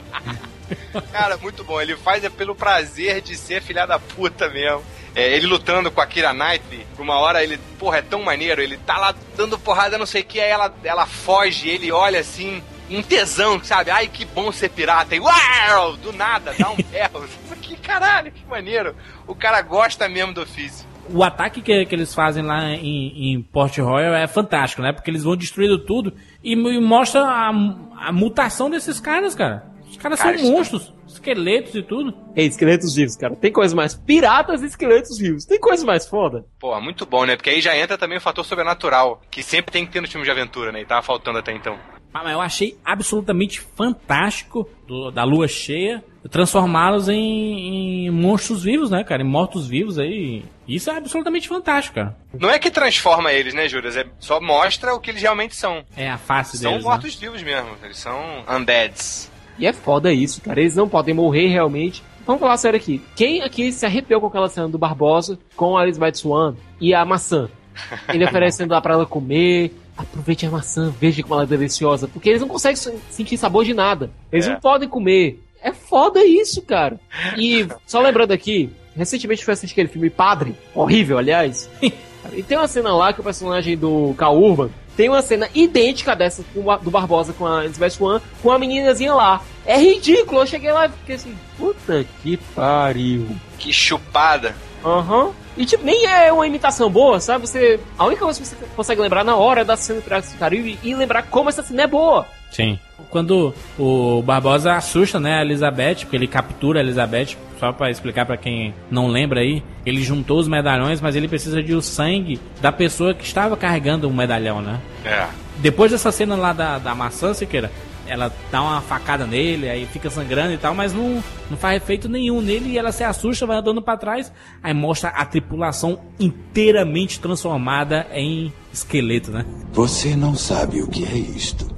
Cara, muito bom. Ele faz é pelo prazer de ser filha da puta mesmo. É, ele lutando com a Kira Knightley, por uma hora ele, porra, é tão maneiro. Ele tá lá dando porrada, não sei o que, aí ela, ela foge, ele olha assim, um tesão, sabe? Ai, que bom ser pirata. E uau! Do nada, dá um berro. que caralho, que maneiro. O cara gosta mesmo do ofício. O ataque que, que eles fazem lá em, em Port Royal é fantástico, né? Porque eles vão destruindo tudo e, e mostra a, a mutação desses caras, cara. Os caras Cara, são monstros, esqueletos e tudo. Ei, esqueletos vivos, cara. Tem coisa mais. Piratas e esqueletos vivos. Tem coisa mais foda. Pô, muito bom, né? Porque aí já entra também o fator sobrenatural, que sempre tem que ter no filme de aventura, né? E tava faltando até então. Ah, Mas eu achei absolutamente fantástico do- da lua cheia transformá-los em, em monstros vivos, né, cara? Em mortos vivos aí. Isso é absolutamente fantástico, cara. Não é que transforma eles, né, Juras? É só mostra o que eles realmente são. É a face São deles. né? mortos-vivos mesmo. Eles são undeads. E é foda isso, cara. Eles não podem morrer realmente. Vamos falar sério aqui. Quem aqui se arrepiou com aquela cena do Barbosa com a Elizabeth Swan e a maçã? Ele oferecendo lá pra ela comer. Aproveite a maçã, veja como ela é deliciosa. Porque eles não conseguem se- sentir sabor de nada. Eles É. não podem comer. É foda isso, cara. E só lembrando aqui, recentemente fui assistir aquele filme Padre. Horrível, aliás. E tem uma cena lá que o personagem do Cal Urban tem uma cena idêntica dessa do Barbosa com a Elizabeth Swan, com a meninazinha lá. É ridículo. Eu cheguei lá e fiquei assim, puta que pariu. Que chupada. Aham. E tipo, nem é uma imitação boa, sabe? Você. A única coisa que você consegue lembrar na hora é da cena do Piratas do Caribe e lembrar como essa cena é boa. Sim. Quando o Barbosa assusta, né, a Elizabeth, porque ele captura a Elizabeth, só pra explicar pra quem não lembra aí, ele juntou os medalhões, mas ele precisa de o sangue da pessoa que estava carregando o medalhão, né? É. Depois dessa cena lá da, da maçã, Siqueira, ela dá uma facada nele, aí fica sangrando e tal, mas não, não faz efeito nenhum nele e ela se assusta, vai andando pra trás, aí mostra a tripulação inteiramente transformada em esqueleto, né? Você não sabe o que é isto.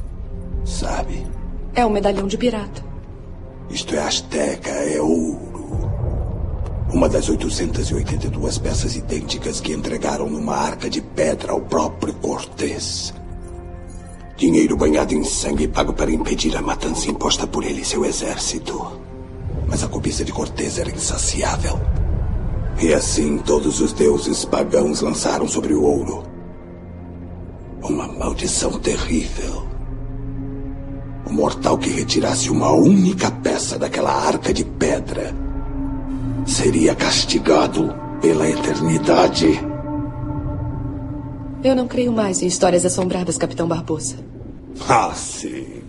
Sabe? É um medalhão de pirata. Isto é asteca, é ouro. Uma das 882 peças idênticas que entregaram numa arca de pedra ao próprio Cortés. Dinheiro banhado em sangue pago para impedir a matança imposta por ele e seu exército. Mas a cobiça de Cortés era insaciável. E assim todos os deuses pagãos lançaram sobre o ouro uma maldição terrível. O mortal que retirasse uma única peça daquela arca de pedra seria castigado pela eternidade. Eu não creio mais em histórias assombradas, Capitão Barbosa. Ah, sim.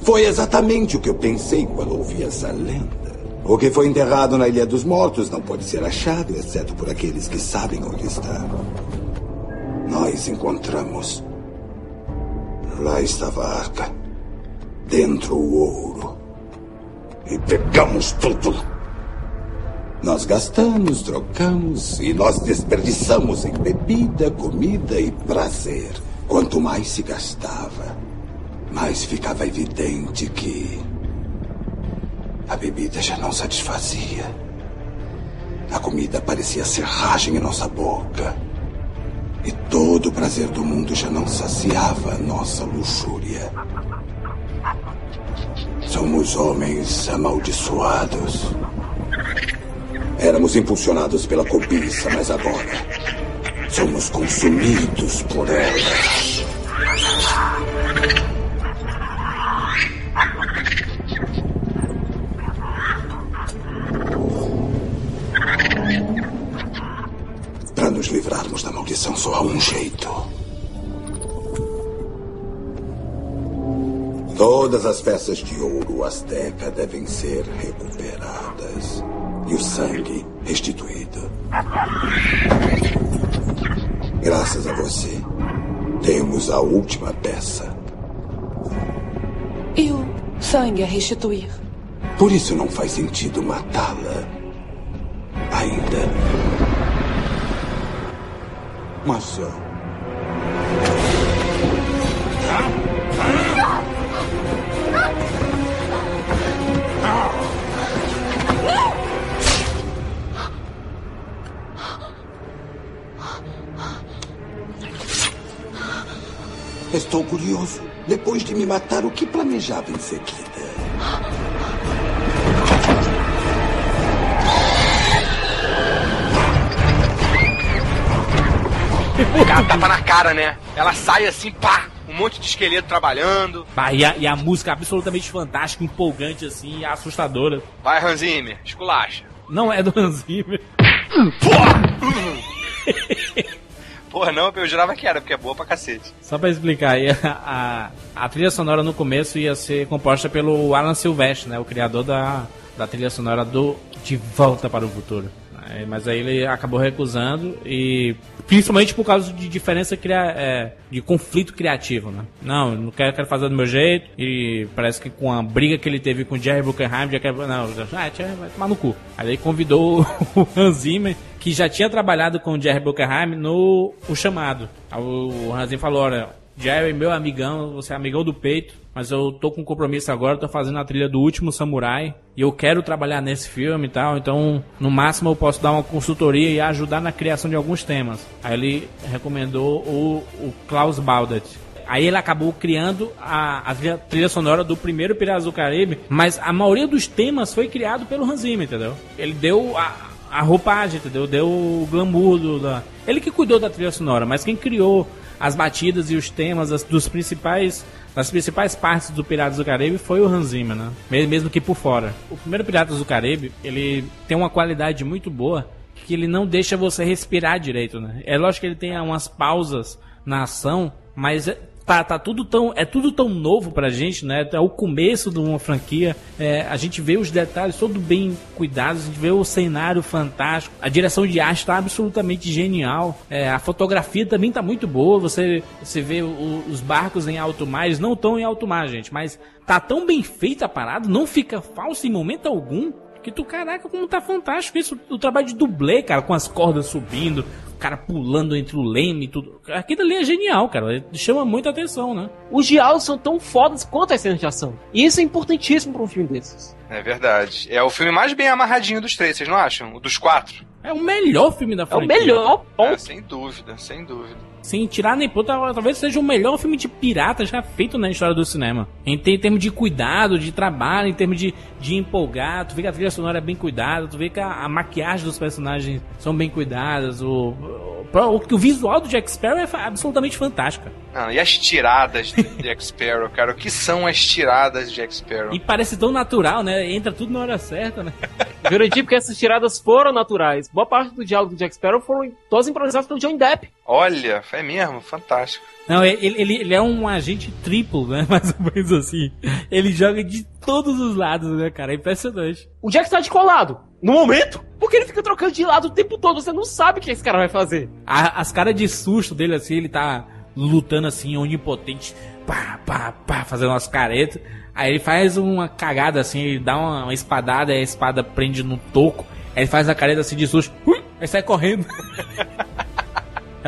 Foi exatamente o que eu pensei quando ouvi essa lenda. O que foi enterrado na Ilha dos Mortos não pode ser achado, exceto por aqueles que sabem onde está. Nós encontramos. Lá estava a arca. Dentro o ouro. E pegamos tudo. Nós gastamos, trocamos e nós desperdiçamos em bebida, comida e prazer. Quanto mais se gastava, mais ficava evidente que a bebida já não satisfazia. A comida parecia serragem em nossa boca. E todo o prazer do mundo já não saciava nossa luxúria. Somos homens amaldiçoados. Éramos impulsionados pela cobiça, mas agora somos consumidos por ela. Para nos livrarmos da maldição, só há um jeito. Todas as peças de ouro azteca devem ser recuperadas e o sangue restituído. Graças a você, temos a última peça. E o sangue a restituir? Por isso não faz sentido matá-la. Ainda. Maçã. Estou curioso. Depois de me matar, o que planejava em seguida? Cara, tapa na cara, né? Ela sai assim, pá, um monte de esqueleto trabalhando. Bah, e, a, e a música absolutamente fantástica, empolgante, assim, assustadora. Vai, Hans Zimmer, esculacha. Não é do Hans Zimmer. Porra, não, eu jurava que era, porque é boa pra cacete. Só pra explicar aí, a, a, a trilha sonora no começo ia ser composta pelo Alan Silvestre, né? O criador da, da trilha sonora do De Volta para o Futuro. É, mas aí ele acabou recusando e principalmente por causa de diferença cria, é, de conflito criativo, né? Não, não quero, quero fazer do meu jeito e parece que com a briga que ele teve com o Jerry Bruckheimer já quer não, já, ah, Jerry, vai tomar no cu. Aí ele convidou o Hans Zimmer que já tinha trabalhado com o Jerry Bruckheimer no O Chamado. O Hans Zimmer falou, olha, Jerry, meu amigão, você é amigão do peito, mas eu tô com compromisso agora, tô fazendo a trilha do Último Samurai e eu quero trabalhar nesse filme e tal, então no máximo eu posso dar uma consultoria e ajudar na criação de alguns temas. Aí ele recomendou o, o Klaus Baldet. Aí ele acabou criando a, a trilha, trilha sonora do primeiro Piratas do Caribe, mas a maioria dos temas foi criado pelo Hans Zimmer, entendeu? Ele deu a, a roupagem, entendeu? Deu o glamour do, da... Ele que cuidou da trilha sonora, mas quem criou as batidas e os temas das, dos principais das principais partes do Piratas do Caribe foi o Hans Zimmer, né? Mesmo que por fora. O primeiro Piratas do Caribe, ele tem uma qualidade muito boa que ele não deixa você respirar direito, né? É lógico que ele tem umas pausas na ação, mas tá, tá tudo tão. É tudo tão novo pra gente, né? É o começo de uma franquia. É, a gente vê os detalhes todos bem cuidados, a gente vê o cenário fantástico. A direção de arte tá absolutamente genial. É, a fotografia também tá muito boa. Você, você vê o, os barcos em alto mar, eles não estão em alto mar, gente, mas tá tão bem feita a parada, não fica falso em momento algum. Que tu, caraca, como tá fantástico isso. O trabalho de dublê, cara, com as cordas subindo, o cara pulando entre o leme e tudo. Aquilo ali é genial, cara. Chama muita atenção, né? Os diálogos são tão fodas quanto as cenas de ação. E isso é importantíssimo pra um filme desses. É verdade. É o filme mais bem amarradinho dos três, vocês não acham? O dos quatro. É o melhor filme da É o franquia. melhor É, sem dúvida, sem dúvida. Sem tirar nem pôr, tal- talvez seja o melhor filme de pirata já feito na história do cinema. Em, em termos de cuidado, de trabalho, em termos de, de empolgar, tu vê que a trilha sonora é bem cuidada, tu vê que a, a maquiagem dos personagens são bem cuidadas, o, o o, o visual do Jack Sparrow é absolutamente fantástico. Não, e as tiradas de Jack Sparrow, cara? O que são as tiradas de Jack Sparrow? E parece tão natural, né? Entra tudo na hora certa, né? Garantir porque essas tiradas foram naturais. Boa parte do diálogo do Jack Sparrow foram todas improvisadas pelo Johnny Depp. Olha, é mesmo, fantástico. Não, ele, ele, ele é um agente triplo, né? Mais ou menos assim. Ele joga de todos os lados, né, cara? É impressionante. O Jack tá descolado. No momento. Porque ele fica trocando de lado o tempo todo. Você não sabe o que esse cara vai fazer. A- as caras de susto dele, assim, ele tá lutando assim, onipotente, pá, pá, pá, fazendo umas caretas. Aí ele faz uma cagada assim, ele dá uma, uma espadada, a espada prende no toco. Aí ele faz a careta assim de susto, ui, aí sai correndo.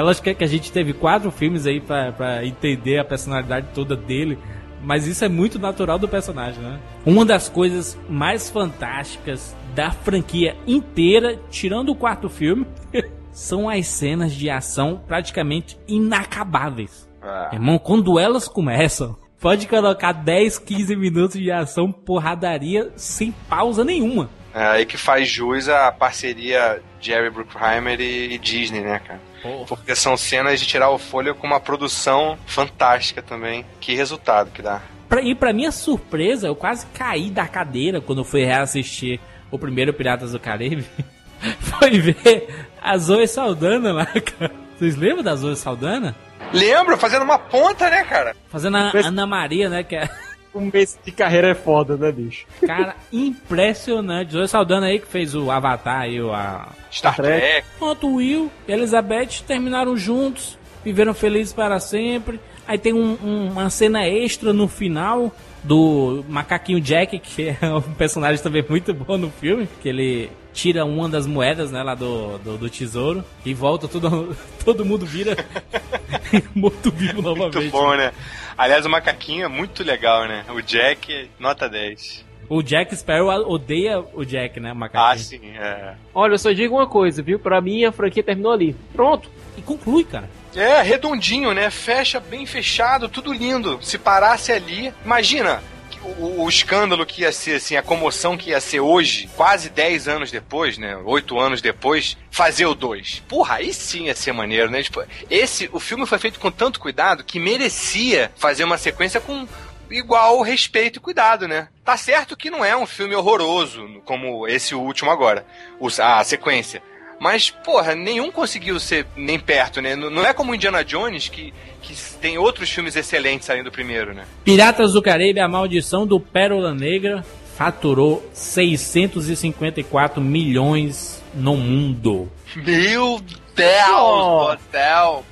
É lógico que- que a gente teve quatro filmes aí pra, pra entender a personalidade toda dele. Mas isso é muito natural do personagem, né? Uma das coisas mais fantásticas da franquia inteira, tirando o quarto filme, são as cenas de ação praticamente inacabáveis. Ah, Irmão, quando elas começam, pode colocar 10, 15 minutos de ação, porradaria, sem pausa nenhuma. É aí que faz jus à parceria Jerry Bruckheimer e, e Disney, né, cara? Porque são cenas de tirar o fôlego com uma produção fantástica também. Que resultado que dá. Pra, e pra minha surpresa, eu quase caí da cadeira quando fui reassistir o primeiro Piratas do Caribe. Foi ver a Zoe Saldana lá, cara. Vocês lembram da Zoe Saldana? Lembra? Fazendo uma ponta, né, cara? Fazendo a Ana Maria, né? Que é, Um mês de carreira é foda, né, bicho? cara, impressionante. Zoe Saldana aí que fez o Avatar e o a... Star Trek. Pronto, o Will e a Elizabeth terminaram juntos, viveram felizes para sempre. Aí tem um- um- uma cena extra no final do macaquinho Jack, que é um personagem também muito bom no filme, que ele tira uma das moedas, né, lá do, do, do tesouro e volta, todo, todo mundo vira morto-vivo novamente. Muito bom, né? Aliás, o macaquinho é muito legal, né? O Jack, nota 10. O Jack Sparrow odeia o Jack, né, o Ah, macaquinho. sim, é. Olha, eu só digo uma coisa, viu? Pra mim a franquia terminou ali. Pronto. E conclui, cara. É, redondinho, né? Fecha bem fechado, tudo lindo. Se parasse ali, imagina o, o escândalo que ia ser, assim, a comoção que ia ser hoje, quase 10 anos depois, né? 8 anos depois, fazer o 2. Porra, aí sim ia ser maneiro, né? Tipo, esse, o filme foi feito com tanto cuidado que merecia fazer uma sequência com igual respeito e cuidado, né? Tá certo que não é um filme horroroso, como esse último agora, a sequência. Mas, porra, nenhum conseguiu ser nem perto, né? Não é como Indiana Jones, que, que tem outros filmes excelentes saindo do primeiro, né? Piratas do Caribe, a maldição do Pérola Negra, faturou 654 milhões no mundo. Meu Do céu!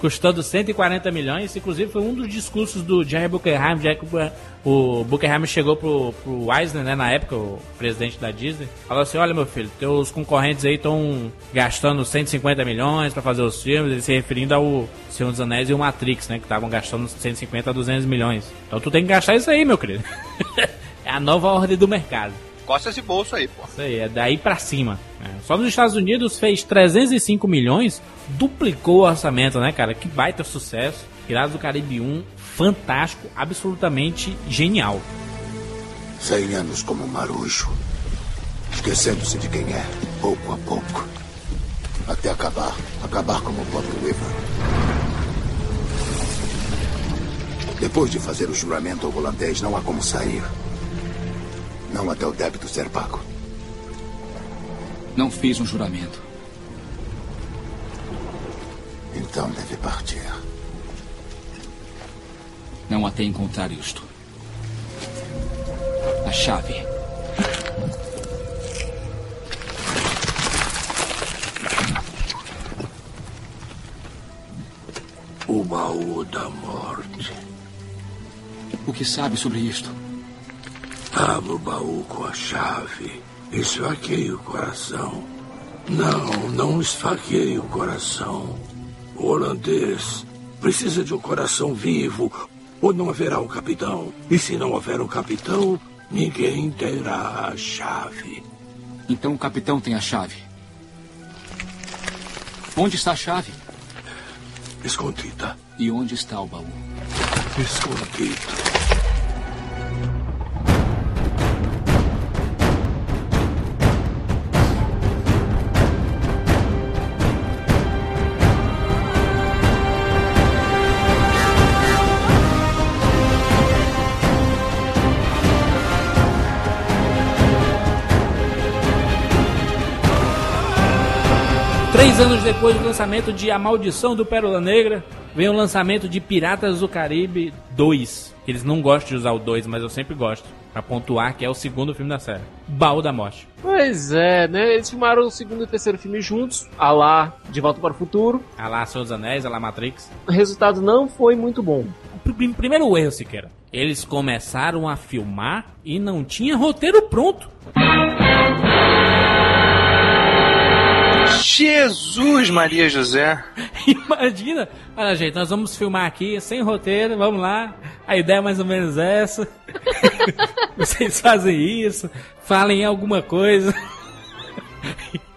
Custando 140 milhões, inclusive foi um dos discursos do Jerry Buckenheim. Jerry Bu- o Buckenheim chegou pro, pro Eisner, né, na época, o presidente da Disney, falou assim: Olha, meu filho, teus concorrentes aí estão gastando 150 milhões pra fazer os filmes, ele se referindo ao Senhor dos Anéis e o Matrix, né, que estavam gastando 150 a 200 milhões. Então tu tem que gastar isso aí, meu querido. é a nova ordem do mercado. Costas e bolso aí, pô. Isso aí, é daí pra cima. né? Só nos Estados Unidos fez 305 milhões, duplicou o orçamento, né, cara? Que baita sucesso. Piratas do Caribe 1, fantástico, absolutamente genial. Cem anos como um marujo, esquecendo-se de quem é, pouco a pouco. Até acabar, acabar como o Bob River. Depois de fazer o juramento ao holandês, não há como sair. Não até o débito ser pago. Não fiz um juramento. Então deve partir. Não até encontrar isto. A chave. O baú da morte. O que sabe sobre isto? Abra o baú com a chave. Esfaqueie o coração. Não, não esfaqueie o coração. O holandês precisa de um coração vivo, ou não haverá um capitão. E se não houver um capitão, ninguém terá a chave. Então o capitão tem a chave. Onde está a chave? Escondida. E onde está o baú? Escondida. Três anos depois do lançamento de A Maldição do Pérola Negra, vem o lançamento de Piratas do Caribe 2. Eles não gostam de usar o 2, mas eu sempre gosto. Pra pontuar que é o segundo filme da série. Baú da Morte. Pois é, né? Eles filmaram o segundo e o terceiro filme juntos, a lá De Volta para o Futuro. A lá Senhor dos Anéis, a lá Matrix. O resultado não foi muito bom. Pr- Primeiro erro, Siqueira. Eles começaram a filmar e não tinha roteiro pronto. Jesus Maria José. Imagina, olha gente, nós vamos filmar aqui sem roteiro, vamos lá. A ideia é mais ou menos essa. Vocês fazem isso, falem alguma coisa.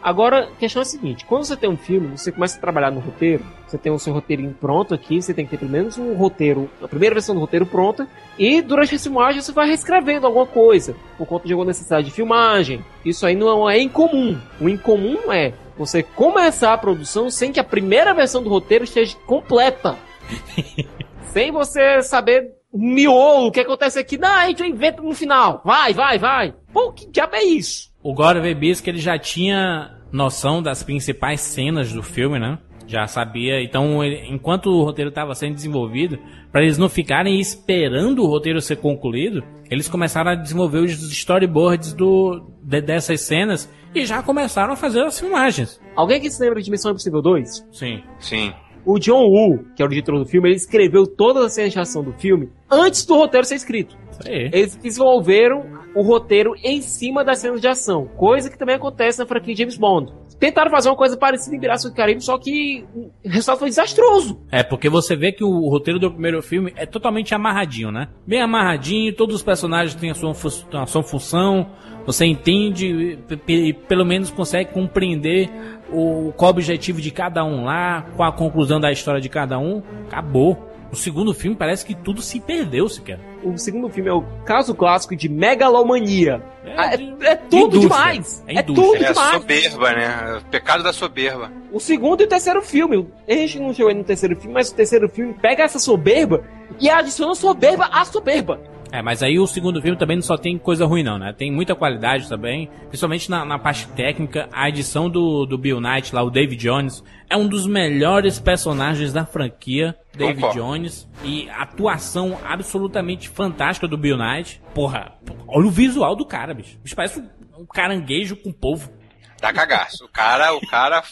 Agora, a questão é a seguinte: quando você tem um filme, você começa a trabalhar no roteiro, você tem o seu roteirinho pronto aqui, você tem que ter pelo menos um roteiro, a primeira versão do roteiro pronta, e durante a filmagem você vai reescrevendo alguma coisa, por conta de alguma necessidade de filmagem. Isso aí não é incomum. O incomum é você começar a produção sem que a primeira versão do roteiro esteja completa. sem você saber o miolo, o que acontece aqui. Não, a gente inventa no final. Vai, vai, vai. Pô, que diabo é isso? O Gore Verbisco ele já tinha noção das principais cenas do filme, né? Já sabia. Então, ele- enquanto o roteiro estava sendo desenvolvido, para eles não ficarem esperando o roteiro ser concluído, eles começaram a desenvolver os storyboards do, de- dessas cenas e já começaram a fazer as filmagens. Alguém que se lembra de Missão Impossível 2? Sim. Sim. O John Woo, que é o diretor do filme, ele escreveu todas as cenas de ação do filme antes do roteiro ser escrito. Eles desenvolveram o roteiro em cima das cenas de ação, coisa que também acontece na franquia James Bond. Tentaram fazer uma coisa parecida em Piratas do Caribe, só que o resultado foi desastroso. É, porque você vê que o roteiro do primeiro filme é totalmente amarradinho, né? Bem amarradinho, todos os personagens têm a sua, fu- a sua função, você entende e, pelo menos consegue compreender o, qual o objetivo de cada um lá, qual a conclusão da história de cada um. Acabou. O segundo filme parece que tudo se perdeu, sequer. O segundo filme é o caso clássico de megalomania. É, é tudo indústria. demais. É É, indústria. tudo É a demais. soberba, né? Pecado da soberba. O segundo e o terceiro filme. A gente não chegou aí no terceiro filme, mas o terceiro filme pega essa soberba e adiciona soberba à soberba. É, mas aí o segundo filme também não só tem coisa ruim, não, né? Tem muita qualidade também, principalmente na, na parte técnica. A edição do, do Bill Knight, lá, o David Jones, é um dos melhores personagens da franquia, David Concordo. Jones. E a atuação absolutamente fantástica do Bill Knight. Porra, olha o visual do cara, bicho. Bicho parece um, um caranguejo com polvo. Dá cagaço. O cara, o cara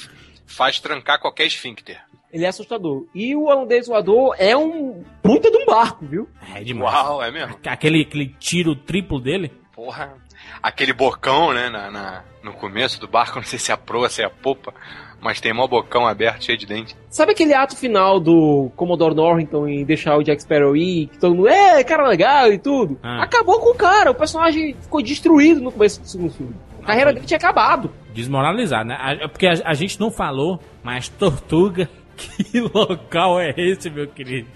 faz trancar qualquer esfíncter. Ele é assustador. E o holandês voador é um puta de um barco, viu? É demais. Uau, é mesmo? Aquele, aquele tiro triplo dele. Porra. Aquele bocão, né, na, na- no começo do barco, não sei se é a proa, se é a popa, mas tem mó bocão aberto, cheio de dente. Sabe aquele ato final do Commodore Norrington em deixar o Jack Sparrow ir, que todo mundo, é, cara legal e tudo? Ah. Acabou com o cara, o personagem ficou destruído no começo do segundo filme. A carreira dele tinha acabado. Desmoralizado, né? A- Porque a, a gente não falou, mas Tortuga, que local é esse, meu querido?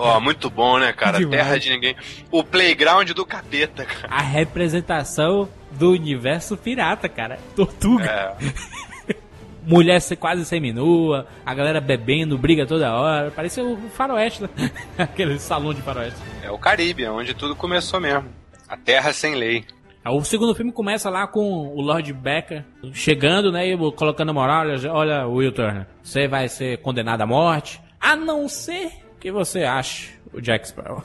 Ó, muito bom, né, cara? Demais. Terra de ninguém. O playground do capeta, cara. A representação do universo pirata, cara. Tortuga. É. Mulher se- quase seminua, a galera bebendo, briga toda hora. Parece o faroeste, né? Aquele salão de faroeste. É o Caribe, é onde tudo começou mesmo. A terra sem lei. O segundo filme começa lá com o Lord Becker chegando, né? E colocando moral. Olha, olha Will Turner, você vai ser condenado à morte. A não ser que você ache o Jack Sparrow.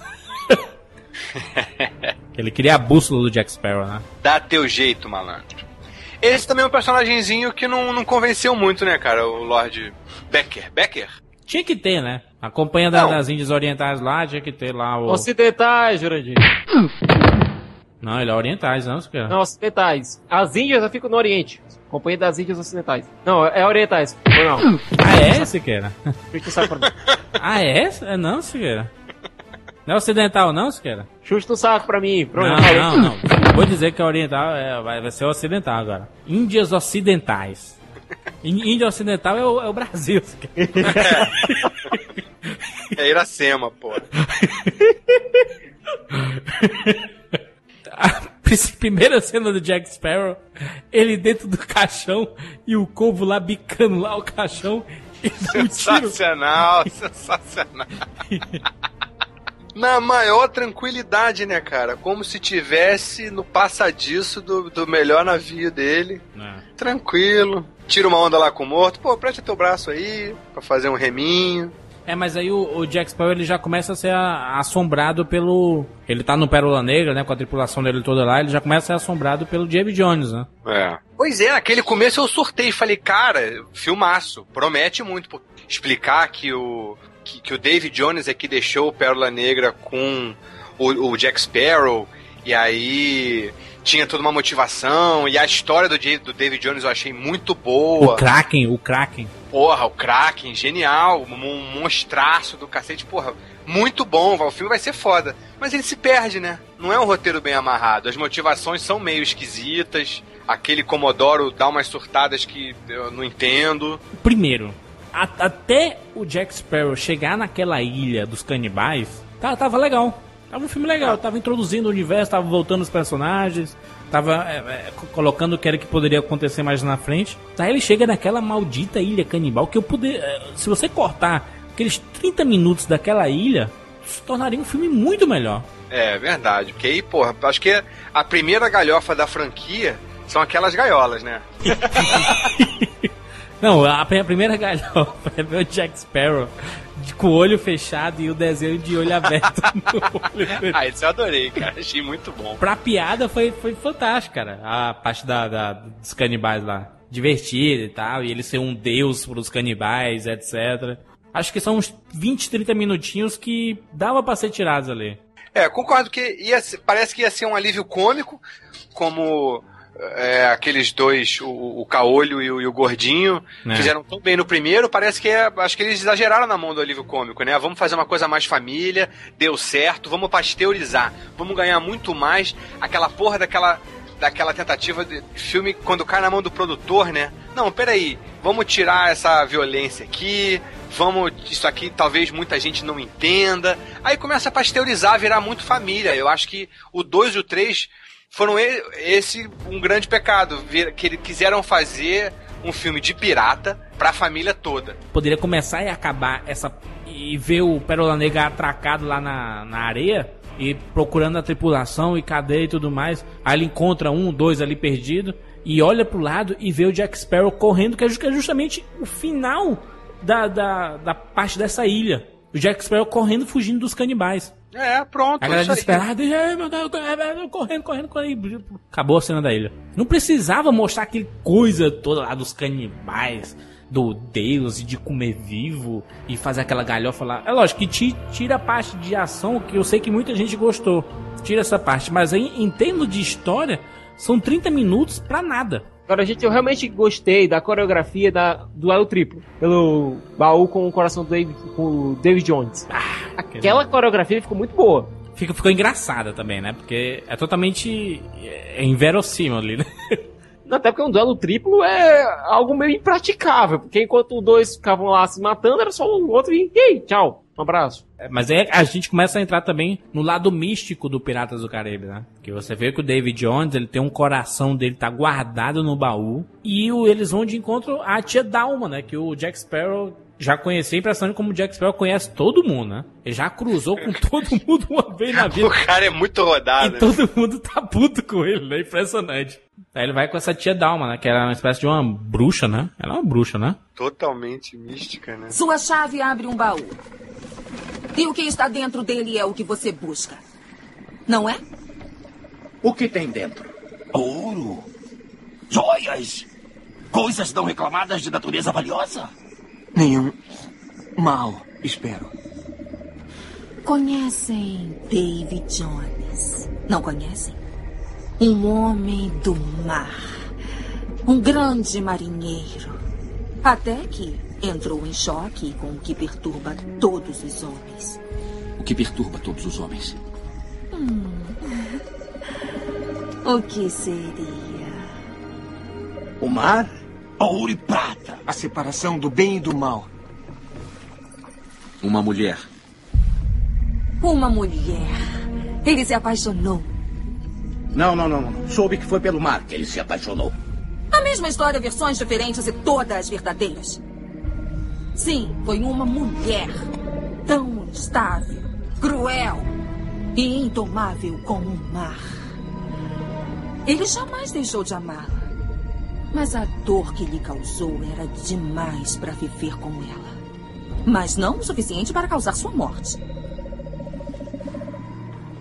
Ele queria a bússola do Jack Sparrow, né? Dá teu jeito, malandro. Esse também é um personagemzinho que não, não convenceu muito, né, cara? O Lord Becker. Becker? Tinha que ter, né? A companhia da- das Índias Orientais lá tinha que ter lá o. Ocidentais, Jurandir. Não, ele é orientais, não, cara. Não, ocidentais. As Índias já ficam no Oriente. Companhia das Índias Ocidentais. Não, é orientais. Não? Ah, é, Siqueira? Chuta o saco pra mim. Ah, é? É não, Siqueira? Não é ocidental, não, Siqueira? Chuta o saco pra mim. Pronto. Não, não, não. Vou dizer que é oriental, é, vai, vai ser ocidental agora. Índias ocidentais. Índia ocidental é o, é o Brasil. Siqueira. É Iracema, pô. A pr- primeira cena do Jack Sparrow, ele dentro do caixão e o corvo lá bicando lá o caixão e um. Sensacional, sensacional. Na maior tranquilidade, né, cara? Como se tivesse no passadiço do, do melhor navio dele. Tranquilo. tira uma onda lá com o morto. Pô, presta teu braço aí pra fazer um reminho. É, mas aí o, o Jack Sparrow ele já começa a ser a- assombrado pelo. Ele tá no Pérola Negra, né? Com a tripulação dele toda lá, ele já começa a ser assombrado pelo James Jones, né? É. Pois é, naquele começo eu surtei. Falei, cara, filmaço. Promete muito. pô. Explicar que o, que, que o David Jones é que deixou o Pérola Negra com o, o Jack Sparrow. E aí tinha toda uma motivação. E a história do, do David Jones eu achei muito boa. O Kraken, o Kraken. Porra, o Kraken, genial, um um monstraço do cacete, porra, muito bom, o filme vai ser foda. Mas ele se perde, né? Não é um roteiro bem amarrado, as motivações são meio esquisitas, aquele Comodoro dá umas surtadas que eu não entendo. Primeiro, a- até o Jack Sparrow chegar naquela ilha dos canibais, tá, tava legal. Tava um filme legal, tava introduzindo o universo, tava voltando os personagens, tava é, é, co- colocando o que era que poderia acontecer mais na frente. Daí ele chega naquela maldita ilha canibal que eu poder. é, Se você cortar aqueles 30 minutos daquela ilha, se tornaria um filme muito melhor. É, verdade, porque aí, porra, acho que a primeira galhofa da franquia são aquelas gaiolas, né? Não, a, pri- a primeira galhofa é o Jack Sparrow com o olho fechado e o desenho de olho aberto no olho. ah, isso eu adorei, cara, achei muito bom. Pra piada foi, foi fantástico, cara. A parte da, da- dos canibais lá. Divertida e tal. E ele ser um deus pros canibais, etc. Acho que são uns 20, 30 minutinhos que dava pra ser tirados ali. É, concordo que ia parece que ia ser um alívio cômico, como é, aqueles dois, o, o Caolho e o, e o Gordinho, É. fizeram tão bem no primeiro, parece que é, acho que eles exageraram na mão do alívio cômico, né? Vamos fazer uma coisa mais família, deu certo, vamos pasteurizar, vamos ganhar muito mais aquela porra daquela daquela tentativa de filme quando cai na mão do produtor, né? Não, peraí, vamos tirar essa violência aqui, vamos, isso aqui talvez muita gente não entenda. Aí começa a pasteurizar, virar muito família. Eu acho que o 2 e o 3 foram esse um grande pecado, que eles quiseram fazer um filme de pirata pra família toda. Poderia começar e acabar essa. E ver o Pérola Negra atracado lá na, na areia. E procurando a tripulação e cadeia e tudo mais. Aí ele encontra um, dois ali perdido. E olha pro lado e vê o Jack Sparrow correndo, que é é justamente o final da, da, da parte dessa ilha. O Jack Sparrow correndo, fugindo dos canibais. É, pronto. A galera desesperada, e, "Ai, meu Deus, correndo, correndo, correndo, correndo. Acabou a cena da ilha. Não precisava mostrar aquele coisa toda lá dos canibais, do Deus e de comer vivo e fazer aquela galhofa lá. É lógico que ti- tira a parte de ação que eu sei que muita gente gostou. Tira essa parte, mas aí em termos de história, são 30 minutos pra nada. Agora, gente, eu realmente gostei da coreografia da duelo triplo. Pelo baú com o coração do David, com o David Jones. Aquela coreografia ficou muito boa. Fica, ficou engraçada também, né? Porque é totalmente é, inverossímil ali, né? Até porque um duelo triplo é algo meio impraticável. Porque enquanto os dois ficavam lá se matando, era só o outro e, e aí, tchau, um abraço. É, Mas aí a gente começa a entrar também no lado místico do Piratas do Caribe, né? Que você vê que o David Jones, ele tem um coração dele tá guardado no baú. E o, eles vão de encontro à tia Dalma, né? Que o Jack Sparrow já conhecia, a impressão de como o Jack Sparrow conhece todo mundo, né? Ele já cruzou com todo mundo uma vez na vida. O cara é muito rodado. E né? todo mundo tá puto com ele, né? Impressionante. Aí ele vai com essa tia Dalma, né? Que era uma espécie de uma bruxa, né? Ela é uma bruxa, né? Totalmente mística, né? Sua chave abre um baú. E o que está dentro dele é o que você busca. Não é? O que tem dentro? Ouro, joias, coisas não reclamadas de natureza valiosa. Nenhum mal, espero. Conhecem David Jones? Não conhecem? Um homem do mar. Um grande marinheiro. Até que entrou em choque com o que perturba todos os homens. O que perturba todos os homens. Hum. O que seria? O mar, ouro e prata. A separação do bem e do mal. Uma mulher. Uma mulher. Ele se apaixonou. Não, não, não, não. Soube que foi pelo mar que ele se apaixonou. A mesma história, versões diferentes e todas verdadeiras. Sim, foi uma mulher. Tão instável, cruel e indomável como o mar. Ele jamais deixou de amá-la. Mas a dor que lhe causou era demais para viver com ela. Mas não o suficiente para causar sua morte.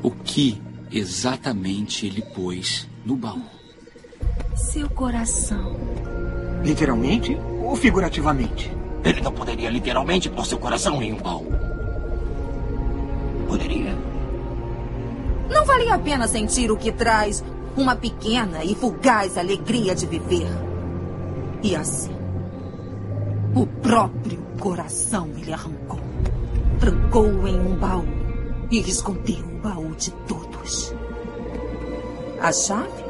O que exatamente ele pôs no baú? Seu coração. Literalmente ou figurativamente? Ele não poderia literalmente pôr seu coração em um baú. Poderia? Não valia a pena sentir o que traz uma pequena e fugaz alegria de viver. E assim, o próprio coração ele arrancou. Trancou em um baú e escondeu o baú de todos. A chave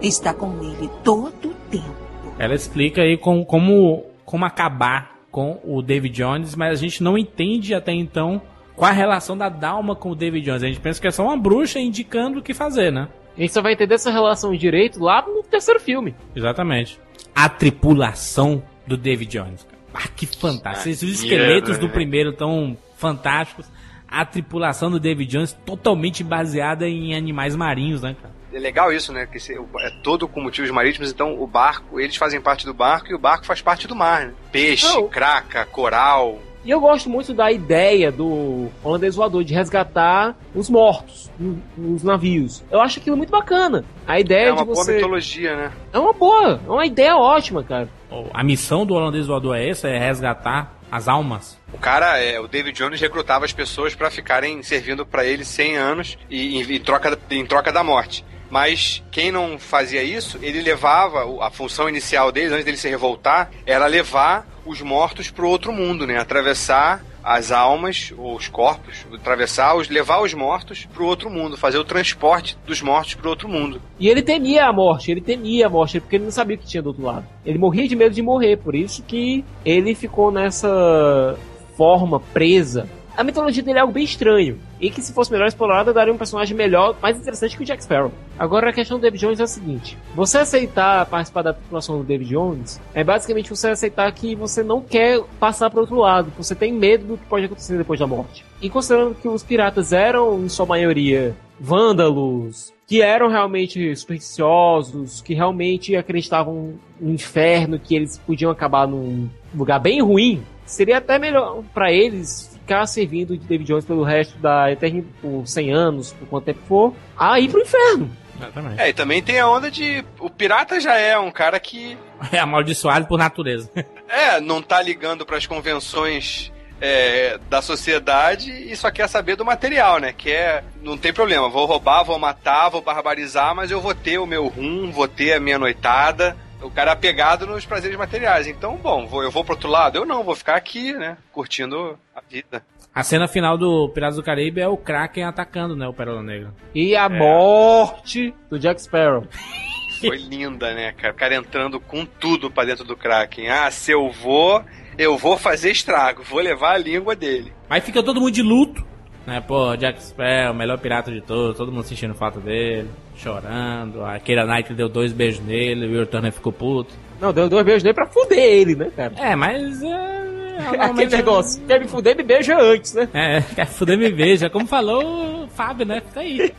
está com ele todo o tempo. Ela explica aí com, como, como acabar com o David Jones, mas a gente não entende até então qual a relação da Dalma com o David Jones. A gente pensa que é só uma bruxa indicando o que fazer, né? A gente só vai entender essa relação direito lá no terceiro filme. Exatamente. A tripulação do David Jones. Ah, que fantástico. Esses esqueletos né? do primeiro tão fantásticos. A tripulação do David Jones totalmente baseada em animais marinhos, né, cara? É legal isso, né? Que é todo com motivos marítimos, então o barco, eles fazem parte do barco e o barco faz parte do mar, né? Peixe, Não. craca, coral. E eu gosto muito da ideia do holandês voador de resgatar os mortos no- nos navios. Eu acho aquilo muito bacana. A ideia É uma de boa você. mitologia, né? É uma boa, é uma ideia ótima, cara. A missão do holandês voador é essa? É resgatar as almas? O cara, é, o David Jones recrutava as pessoas pra ficarem servindo pra ele 100 anos e, em, em troca, em troca da morte. Mas quem não fazia isso, ele levava o- a função inicial dele, antes dele se revoltar, era levar os mortos pro outro mundo, né? Atravessar as almas, ou os corpos, atravessar, os, levar os mortos pro outro mundo, fazer o transporte dos mortos pro outro mundo. E ele temia a morte, ele temia a morte, porque ele não sabia o que tinha do outro lado. Ele morria de medo de morrer, por isso que ele ficou nessa forma presa. A mitologia dele é algo bem estranho. E que se fosse melhor explorada, daria um personagem melhor, mais interessante que o Jack Sparrow. Agora a questão do David Jones é a seguinte: você aceitar participar da tripulação do David Jones é basicamente você aceitar que você não quer passar para outro lado, você tem medo do que pode acontecer depois da morte. E considerando que os piratas eram, em sua maioria, vândalos, que eram realmente supersticiosos, que realmente acreditavam no inferno, que eles podiam acabar num lugar bem ruim, seria até melhor para eles ficar servindo de David Jones pelo resto da eternidade, por 100 anos, por quanto tempo for, a ir pro inferno. Exatamente. É, e também tem a onda de. O pirata já é um cara que É amaldiçoado por natureza. É, não tá ligando pras convenções é, da sociedade e só quer saber do material, né? Que é, não tem problema, vou roubar, vou matar, vou barbarizar, mas eu vou ter o meu rum, vou ter a minha noitada. O cara é apegado nos prazeres materiais. Então, bom, vou, eu vou pro outro lado? Eu não, vou ficar aqui, né? Curtindo a vida. A cena final do Piratas do Caribe é o Kraken atacando, né, o Pérola Negra. E a morte do Jack Sparrow. Foi linda, né, cara? O cara entrando com tudo pra dentro do Kraken. Ah, se eu vou, eu vou fazer estrago, vou levar a língua dele. Aí fica todo mundo de luto, né? Pô, Jack Sparrow, o melhor pirata de todos, todo mundo sentindo falta dele, chorando. A Keira Knight deu dois beijos nele, o Will Turner ficou puto. Não, deu dois beijos nele pra fuder ele, né, cara? É, mas é. Aquele negócio, quer me fuder, me beija antes, né? É, quer fuder, me beija. Como falou o Fábio, né? Fica aí.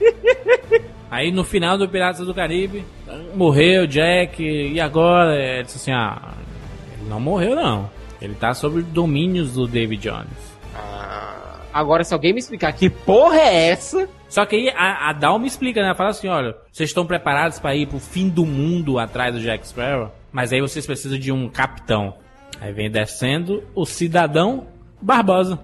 Aí no final do Piratas do Caribe, morreu Jack, e agora? Ele disse assim: ah, ele não morreu, não. Ele tá sob domínios do David Jones. Agora, se alguém me explicar que porra é essa, Só que aí a, a Dalma explica, né? Ela fala assim: olha, vocês estão preparados para ir pro fim do mundo atrás do Jack Sparrow, mas aí vocês precisam de um capitão. Aí vem descendo o cidadão Barbosa.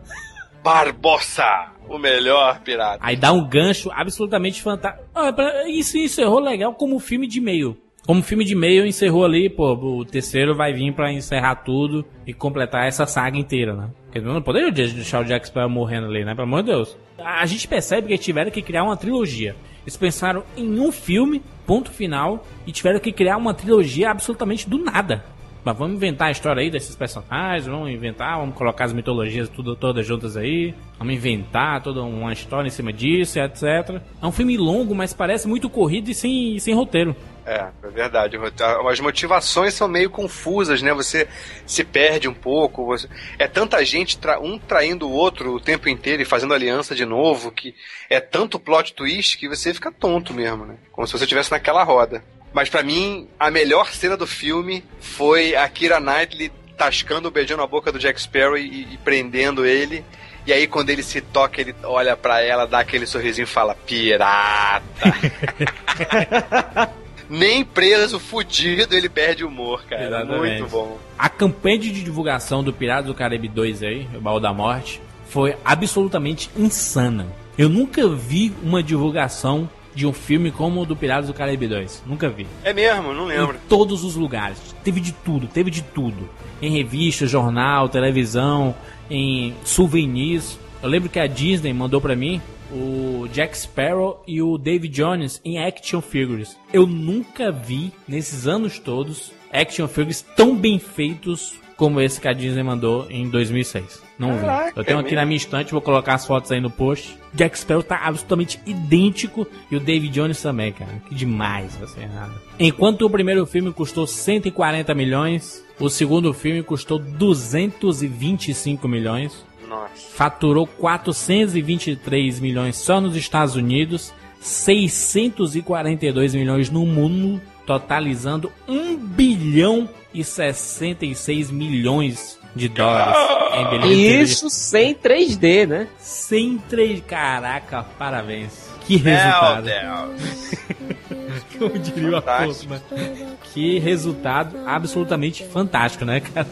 Barbosa, o melhor pirata. Aí dá um gancho absolutamente fantástico. Pra- Isso encerrou legal como filme de meio. Como filme de meio encerrou ali, pô, o terceiro vai vir pra encerrar tudo e completar essa saga inteira, né? Não poderia deixar o Jack Sparrow morrendo ali, né? Pelo amor de Deus. A gente percebe que tiveram que criar uma trilogia. Eles pensaram em um filme, ponto final, e tiveram que criar uma trilogia absolutamente do nada. Mas vamos inventar a história aí desses personagens, vamos inventar, vamos colocar as mitologias tudo, todas juntas aí, vamos inventar toda uma história em cima disso, etc. É um filme longo, mas parece muito corrido e sem, sem roteiro. É, é verdade. As motivações são meio confusas, né? Você se perde um pouco. você- É tanta gente, tra- um traindo o outro o tempo inteiro e fazendo aliança de novo, que é tanto plot twist que você fica tonto mesmo, né? Como se você estivesse naquela roda. Mas pra mim, a melhor cena do filme foi a Kira Knightley tascando o beijão na boca do Jack Sparrow e, e prendendo ele. E aí, quando ele se toca, ele olha pra ela, dá aquele sorrisinho e fala: Pirata! Nem preso, fudido, ele perde o humor, cara. Exatamente. Muito bom. A campanha de divulgação do Piratas do Caribe 2 aí, o Baú da Morte, foi absolutamente insana. Eu nunca vi uma divulgação de um filme como o do Piratas do Caribe 2. Nunca vi. É mesmo, não lembro. Em todos os lugares. Teve de tudo, teve de tudo. Em revista, jornal, televisão, em souvenirs. Eu lembro que a Disney mandou pra mim o Jack Sparrow e o David Jones em action figures. Eu nunca vi, nesses anos todos, action figures tão bem feitos como esse que a Disney mandou em 2006. Não Caraca, vi. Eu tenho é aqui na minha estante, vou colocar as fotos aí no post. Jack Sparrow tá absolutamente idêntico e o David Jones também, cara. Que demais, ser errado. Enquanto o primeiro filme custou 140 milhões, o segundo filme custou 225 milhões Nossa. faturou 423 milhões só nos Estados Unidos, 642 milhões no mundo, totalizando 1 bilhão e 66 milhões de dólares em bilheteria. Isso sem 3D, né? Sem 3 Caraca, parabéns. Que resultado. Meu Deus. Como diria né? Que resultado absolutamente fantástico, né, cara?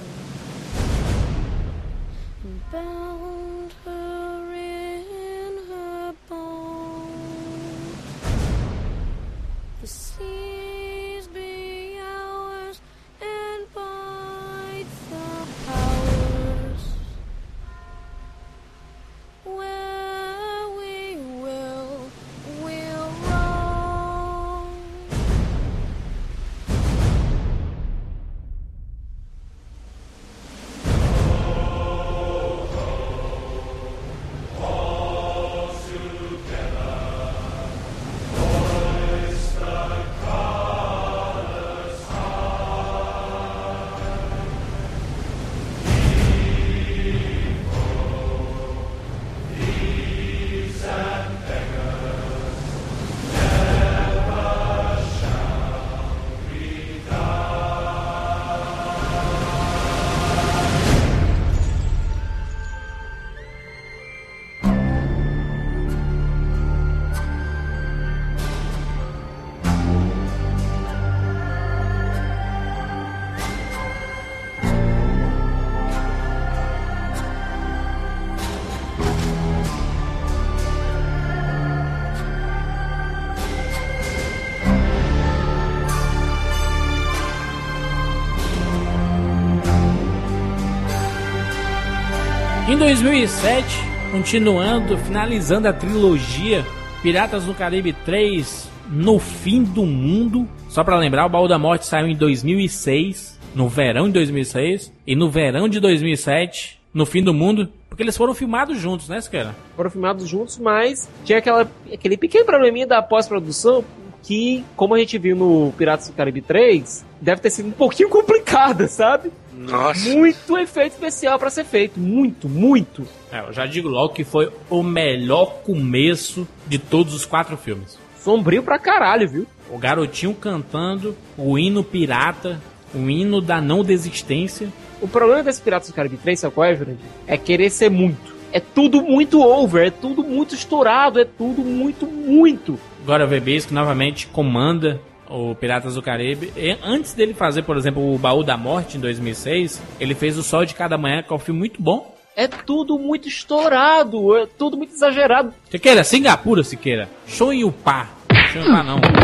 2007, continuando, finalizando a trilogia Piratas do Caribe 3 No Fim do Mundo. Só pra lembrar, o Baú da Morte saiu em 2006, no verão de 2006, e no verão de 2007, No Fim do Mundo, porque eles foram filmados juntos, né, Siqueira? Foram filmados juntos, mas tinha aquela, aquele pequeno probleminha da pós-produção que, como a gente viu no Piratas do Caribe 3, deve ter sido um pouquinho complicada, sabe? Nossa. Muito efeito especial pra ser feito. Muito, muito. É, eu já digo logo que foi o melhor começo de todos os quatro filmes. Sombrio pra caralho, viu? O garotinho cantando o hino pirata, o hino da não desistência. O problema desse Piratas do Caribe 3, sabe qual é, Jurandir? É querer ser muito. É tudo muito over, é tudo muito estourado, é tudo muito, muito. Agora o Verbisco novamente comanda o Piratas do Caribe. E antes dele fazer, por exemplo, o Baú da Morte em 2006, ele fez o Sol de Cada Manhã, que é um filme muito bom. É tudo muito estourado, é tudo muito exagerado. Siqueira, Singapura, Siqueira. Show em Upá. Show em Upá não. Show.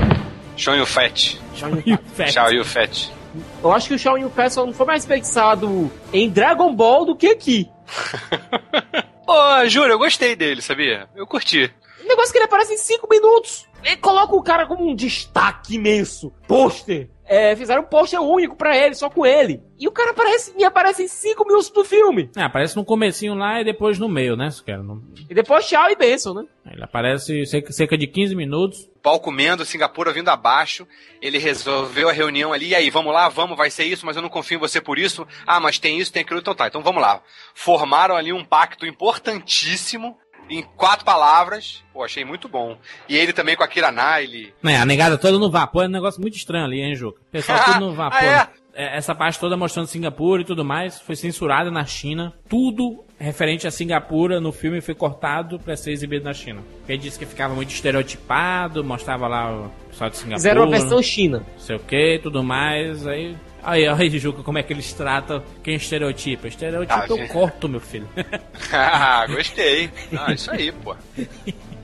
Show you fat. Show you fat. Eu acho que o Shaw Yun Fat só não foi mais pensado em Dragon Ball do que aqui. Pô, juro, eu gostei dele, sabia? Eu curti. O negócio é que ele aparece em 5 minutos. Ele coloca o cara como um destaque imenso. Pôster. É, fizeram um pôster único pra ele, só com ele. E o cara aparece, e aparece em 5 minutos do filme. É, aparece no comecinho lá e depois no meio, né, Siqueira? No- E depois tchau e benção, né? Ele aparece cerca, cerca de 15 minutos. Pau comendo, Singapura vindo abaixo. Ele resolveu a reunião ali. E aí, vamos lá, vamos, vai ser isso, mas eu não confio em você por isso. Ah, mas tem isso, tem aquilo, então tá. Então vamos lá. Formaram ali um pacto importantíssimo. Em quatro palavras. Pô, achei muito bom. E ele também com a Kira Knightley. Né, a negada toda no vapor é um negócio muito estranho ali, hein, Juca? O pessoal tudo no vapor. Ah, é? É, Essa parte toda mostrando Singapura e tudo mais foi censurada na China. Tudo referente a Singapura no filme foi cortado pra ser exibido na China. Porque ele disse que ficava muito estereotipado, mostrava lá o pessoal de Singapura. Fizeram uma versão China. Não sei o que, tudo mais. Aí. Aí, aí, Juca, como é que eles tratam quem estereotipa? Estereotipo Ah, eu gente. corto, meu filho. ah, gostei. Ah, isso aí, pô.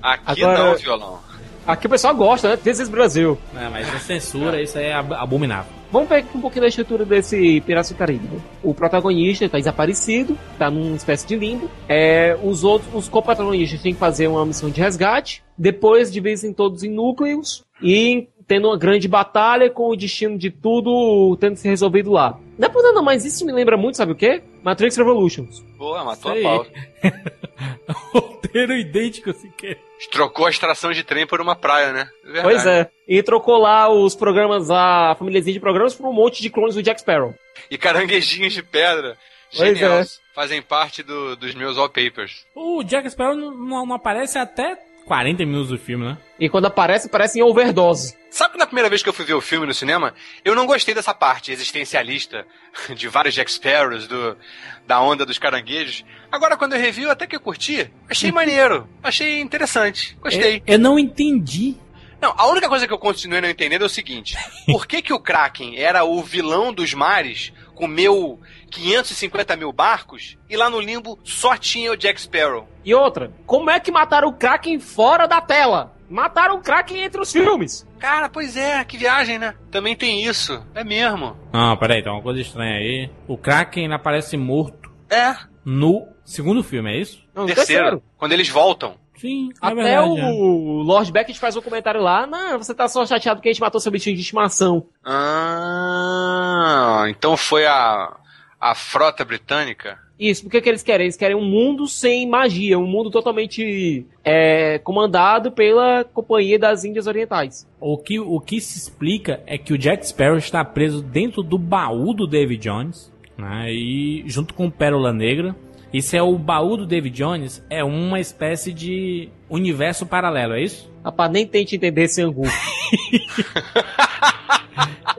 Aqui Agora- não, violão. Aqui o pessoal gosta, né? This is Brasil. Não, mas a censura, isso aí é ab- abominável. Vamos ver aqui um pouquinho da estrutura desse Piratas do Caribe. O protagonista está desaparecido, está numa espécie de limbo. É, os outros, os coprotagonistas têm que fazer uma missão de resgate. Depois dividem todos em núcleos e tendo uma grande batalha com o destino de tudo tendo se resolvido lá. Não é por nada, mas isso me lembra muito, sabe o quê? Matrix Revolutions. Boa, matou Isso a pau. Roteiro idêntico, assim que. Trocou a extração de trem por uma praia, né? Verdade. Pois é. E trocou lá os programas, a famíliazinha de programas, por um monte de clones do Jack Sparrow. E caranguejinhos de pedra. Pois Genial. é. Fazem parte do- dos meus wallpapers. O Jack Sparrow não- não aparece até 40 minutos do filme, né? E quando aparece, parece em overdose. Sabe que na primeira vez que eu fui ver o filme no cinema, eu não gostei dessa parte existencialista de vários Jack Sparrows, do, da onda dos caranguejos. Agora, quando eu revi, eu até que eu curti. Achei maneiro. Achei interessante. Gostei. Eu, eu não entendi. Não, a única coisa que eu continuei não entendendo é o seguinte: por que, que o Kraken era o vilão dos mares, comeu 550 mil barcos, e lá no limbo só tinha o Jack Sparrow? E outra, como é que mataram o Kraken fora da tela? Mataram o Kraken entre os filmes. Cara, pois é, que viagem, né? Também tem isso. É mesmo. Não, peraí, tem uma coisa estranha aí. O Kraken aparece morto É. no segundo filme, é isso? Não, no Terceiro, terceiro. quando eles voltam. Sim, é Até verdade. o é. Lord Beckett faz um comentário lá, não, você tá só chateado que a gente matou seu bichinho de estimação. Ah, então foi a, a frota britânica? Isso, porque que eles querem? Eles querem um mundo sem magia, um mundo totalmente é, comandado pela Companhia das Índias Orientais. O que, o que se explica é que o Jack Sparrow está preso dentro do baú do David Jones, né? E junto com o Pérola Negra. Isso é o baú do David Jones, é uma espécie de universo paralelo, é isso? Rapaz, nem tente entender esse angu.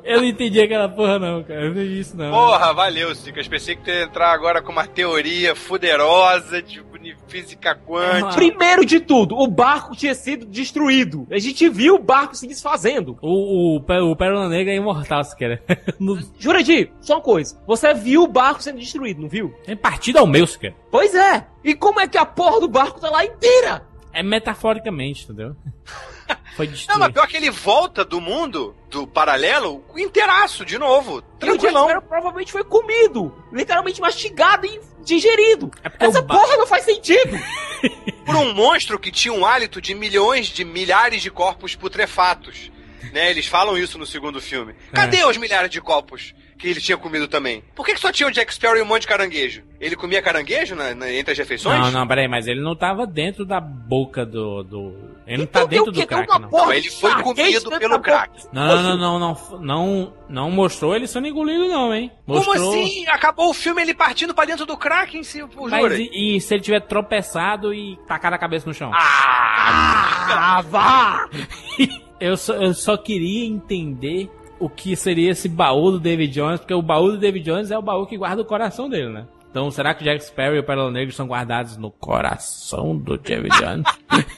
Eu não entendi aquela porra não, cara. Eu não entendi isso não. Porra, valeu, Cicas. Pensei que tu ia entrar agora com uma teoria fuderosa de física quântica. Primeiro de tudo, o barco tinha sido destruído. A gente viu o barco se desfazendo. O, o, Pé- o Pérola Negra é imortal, se quer. No- Jurandir, só uma coisa. Você viu o barco sendo destruído, não viu? É partido ao meio, se quer. Pois é. E como é que a porra do barco tá lá inteira? É metaforicamente, entendeu? Foi Não, destruído. mas pior que ele volta do mundo, do paralelo, inteiraço, de novo. E o Jack Tranquilão. Sparrow provavelmente foi comido. Literalmente mastigado e digerido. porque Essa o ba- porra não faz sentido. Por um monstro que tinha um hálito de milhões de milhares de corpos putrefatos. Né, eles falam isso no segundo filme. Cadê os milhares de corpos que ele tinha comido também? Por que, que só tinha o Jack Sparrow e um monte de caranguejo? Ele comia caranguejo na- na- entre as refeições? Não, não, peraí, mas ele não tava dentro da boca do. do... Ele não Então tá tem dentro o do Kraken, uma não. Não, ele foi comido pelo Kraken. Não, não, não, não, não, não mostrou ele sendo engolido, não, hein? Mostrou. Como assim? Acabou o filme ele partindo pra dentro do Kraken, se por Mas jura? e, e se ele tiver tropeçado e tacar a cabeça no chão? Ah, vá! Eu só, eu só queria entender o que seria esse baú do David Jones, porque o baú do David Jones é o baú que guarda o coração dele, né? Então, será que o Jack Sparrow e o Pérola Negra são guardados no coração do David Jones?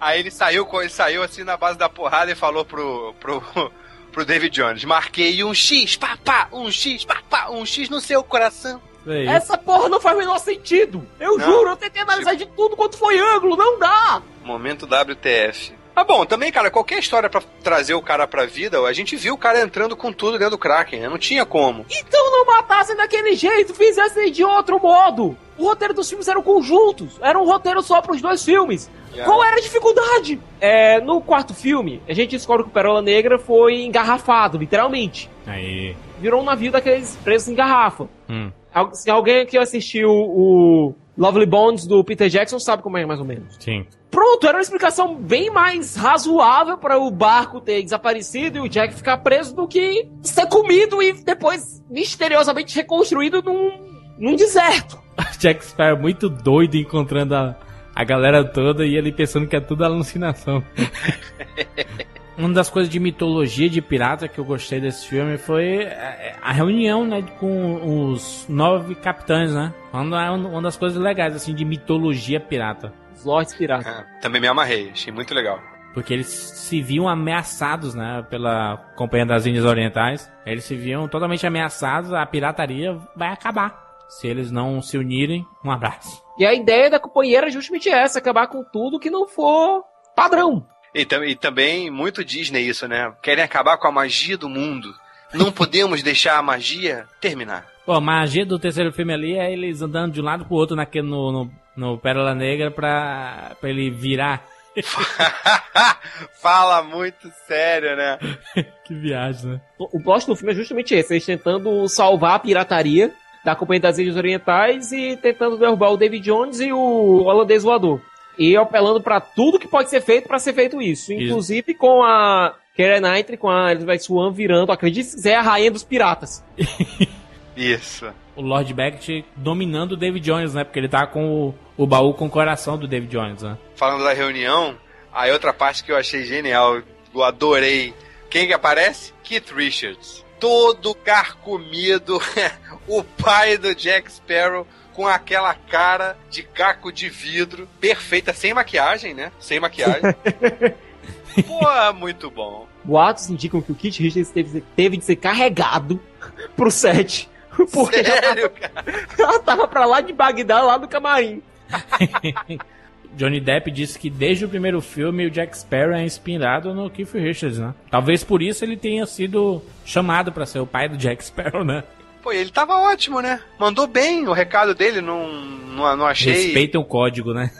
Aí ele saiu, com- ele saiu assim na base da porrada e falou pro, pro, pro David Jones: Marquei um X, pá, pá, um X, pá, pá, um X no seu coração. Aí. Essa porra não faz o menor sentido. Eu Não. juro, eu tentei analisar de tudo quanto foi ângulo, não dá. Momento WTF. Ah, bom, também, cara, qualquer história pra trazer o cara pra vida, a gente viu o cara entrando com tudo dentro do Kraken, né? Não tinha como. Então não matassem daquele jeito, fizessem de outro modo. O roteiro dos filmes eram conjuntos, era um roteiro só pros dois filmes. Yeah. Qual era a dificuldade? É, no quarto filme, a gente descobre que o Perola Negra foi engarrafado, literalmente. Aí. Virou um navio daqueles presos em garrafa. Hum. Se alguém aqui assistiu o Lovely Bones do Peter Jackson sabe como é mais ou menos. Sim. Pronto, era uma explicação bem mais razoável para o barco ter desaparecido e o Jack ficar preso do que ser comido e depois misteriosamente reconstruído num, num deserto. Jack Sparrow muito doido encontrando a, a galera toda e ele pensando que é tudo alucinação. Uma das coisas de mitologia de pirata que eu gostei desse filme foi a, a reunião, né, com os nove capitães, né? Uma, uma das coisas legais, assim, de mitologia pirata. Os Lords Piratas. Ah, também me amarrei, achei muito legal. Porque eles se viam ameaçados, né, pela Companhia das Índias Orientais. Eles se viam totalmente ameaçados, a pirataria vai acabar. Se eles não se unirem, um abraço. E a ideia da companheira é justamente essa, acabar com tudo que não for padrão. E, tam- e também muito Disney isso, né? Querem acabar com a magia do mundo. Não podemos deixar a magia terminar. Pô, a magia do terceiro filme ali é eles andando de um lado pro outro naquele, no, no, no Pérola Negra pra, pra ele virar. Fala muito sério, né? que viagem, né? O plot do filme é justamente esse, eles tentando salvar a pirataria da Companhia das Ilhas Orientais e tentando derrubar o David Jones e o holandês voador. E apelando pra tudo que pode ser feito pra ser feito isso. Isso. Inclusive com a Keira Knightley, com a Elizabeth Swan virando, acredite se quiser, a rainha dos piratas. Isso. O Lord Beckett dominando o David Jones, né? Porque ele tá com o, o baú com o coração do David Jones, né? Falando da reunião, aí outra parte que eu achei genial, eu adorei. Quem que aparece? Keith Richards. Todo carcomido, o pai do Jack Sparrow com aquela cara de caco de vidro, perfeita, sem maquiagem, né? Sem maquiagem. Pô, muito bom. Boatos indicam que o Kit Richards teve, teve de ser carregado pro set. Porque já Sério, tava, já tava pra lá de Bagdá, lá do camarim. Johnny Depp disse que desde o primeiro filme o Jack Sparrow é inspirado no Keith Richards, né? Talvez por isso ele tenha sido chamado pra ser o pai do Jack Sparrow, né? Pô, ele tava ótimo, né? Mandou bem o recado dele, não, não, não achei. Respeitem o código, né?